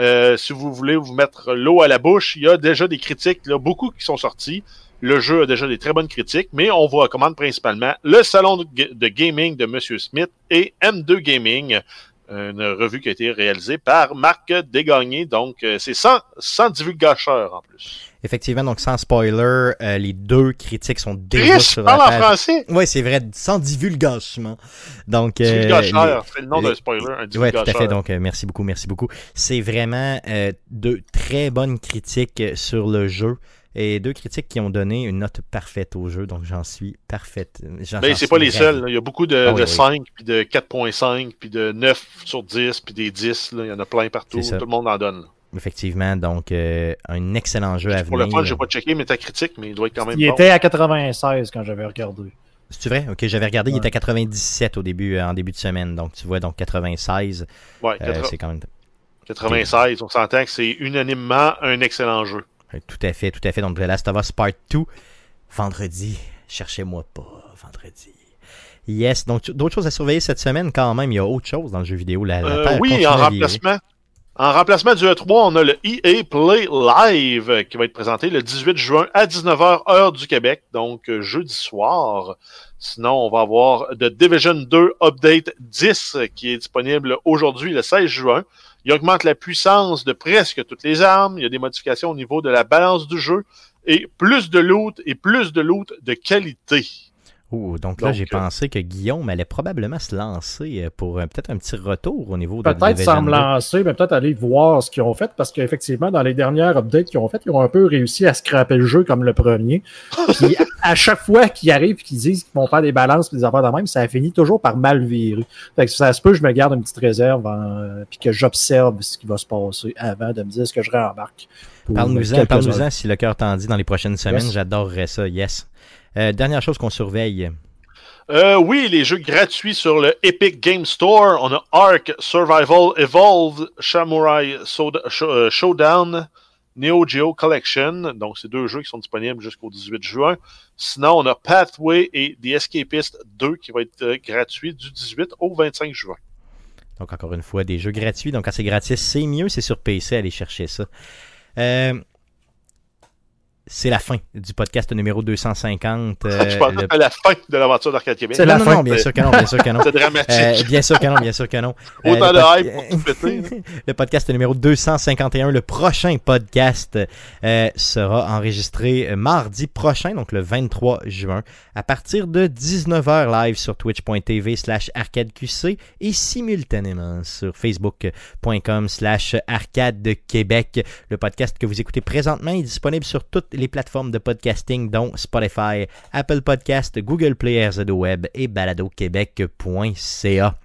Euh, si vous voulez vous mettre l'eau à la bouche, il y a déjà des critiques, là, beaucoup qui sont sortis. Le jeu a déjà des très bonnes critiques, mais on vous recommande principalement le salon de gaming de Monsieur Smith et M2 Gaming, une revue qui a été réalisée par Marc Desgagnés. Donc, euh, c'est sans, sans en plus. Effectivement, donc sans spoiler, euh, les deux critiques sont déjà Chris, sur parle la en page. français. Oui, c'est vrai, sans divulgachement. Donc, euh, c'est le nom d'un spoiler, un Ouais, tout à fait. Donc, euh, merci beaucoup, merci beaucoup. C'est vraiment deux très bonnes critiques sur le jeu et deux critiques qui ont donné une note parfaite au jeu. Donc, j'en suis parfaite. Mais Ben, c'est pas les seuls. là. Il y a beaucoup de, oui, de oui. 5, puis de 4.5, puis de 9 sur 10, puis des 10. là. Il y en a plein partout. Tout le monde en donne. là. Effectivement, donc euh, un excellent jeu à Pour venir. le fun, j'ai pas checké Metacritic, mais il doit être quand même Il bon. était à 96 quand j'avais regardé. C'est vrai? Ok, j'avais regardé, il était à 97 au début, euh, en début de semaine. Donc tu vois, donc 96, Ouais, euh, 80. c'est quand même 96, on s'entend que c'est unanimement un excellent jeu. Ouais, Tout à fait, tout à fait. Donc, The Last of Us Part 2, vendredi. Cherchez-moi pas, vendredi. Yes, donc d'autres choses à surveiller cette semaine? Quand même. Il y a autre chose dans le jeu vidéo. La, la Euh, oui, en remplacement. En remplacement du E3, on a le EA Play Live euh, qui va être présenté le 18 juin à 19h heure du Québec, donc euh, jeudi soir. Sinon, on va avoir The Division 2 Update 10 euh, qui est disponible aujourd'hui le 16 juin. Il augmente la puissance de presque toutes les armes. Il y a des modifications au niveau de la balance du jeu et plus de loot et plus de loot de qualité. Ouh, donc là, Donc, j'ai euh, pensé que Guillaume allait probablement se lancer euh, pour euh, peut-être un petit retour au niveau de Peut-être sans me 2. lancer, mais peut-être aller voir ce qu'ils ont fait, parce qu'effectivement, dans les dernières updates qu'ils ont faites, ils ont un peu réussi à scraper le jeu comme le premier. [laughs] Puis à chaque fois qu'ils arrivent et qu'ils disent qu'ils vont faire des balances et des affaires de même, ça finit toujours par mal virer. Fait que ça se peut, je me garde une petite réserve en- puis que j'observe ce qui va se passer avant de me dire ce que je réembarque. pour Parle-nous-en, parle-nous-en si le cœur t'en dit dans les prochaines semaines. Yes. J'adorerais ça, yes. Euh, dernière chose qu'on surveille. Euh, oui, les jeux gratuits sur le Epic Game Store. On a Ark, Survival Evolved, Samurai Soda- Showdown, Neo Geo Collection. Donc, c'est deux jeux qui sont disponibles jusqu'au 18 juin. Sinon, on a Pathway et The Escapist 2 qui va être euh, gratuit du 18 au 25 juin. Donc, encore une fois, des jeux gratuits. Donc, quand c'est gratis, c'est mieux. C'est sur PC, allez chercher ça. Euh, c'est la fin du podcast numéro 250. [laughs] euh, Je pense le- à la fin de l'aventure d'Arcade Québec. non, non, non, bien sûr que non, bien sûr que non. [laughs] C'est dramatique. Euh, bien sûr que non, bien sûr que non. [laughs] Euh, Autant le de pod- hype pour tout péter. le podcast numéro 251, le prochain podcast euh, sera enregistré euh, mardi prochain, donc le 23 juin, à partir de 19h live sur twitch.tv slash arcadeqc et simultanément sur facebook.com slash arcade Québec. Le podcast que vous écoutez présentement est disponible sur toutes les plateformes de podcasting, dont Spotify, Apple Podcast, Google Play, RZO Web et baladoquebec.ca.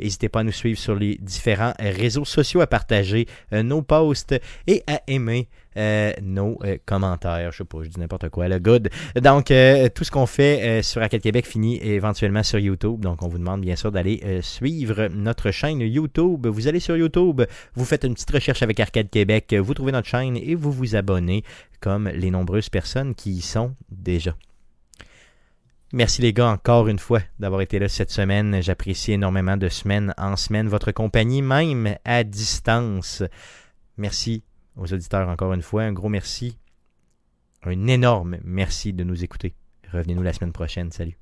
N'hésitez pas à nous suivre sur les différents réseaux sociaux, à partager euh, nos posts et à aimer euh, nos euh, commentaires. Je sais pas, je dis n'importe quoi, le good. Donc, tout ce qu'on fait sur Arcade Québec finit éventuellement sur YouTube. Donc, on vous demande bien sûr d'aller suivre notre chaîne YouTube. Vous allez sur YouTube, vous faites une petite recherche avec Arcade Québec, vous trouvez notre chaîne et vous vous abonnez comme les nombreuses personnes qui y sont déjà. Merci les gars encore une fois d'avoir été là cette semaine. J'apprécie énormément de semaine en semaine votre compagnie, même à distance. Merci aux auditeurs encore une fois. Un gros merci. Un énorme merci de nous écouter. Revenez-nous la semaine prochaine. Salut.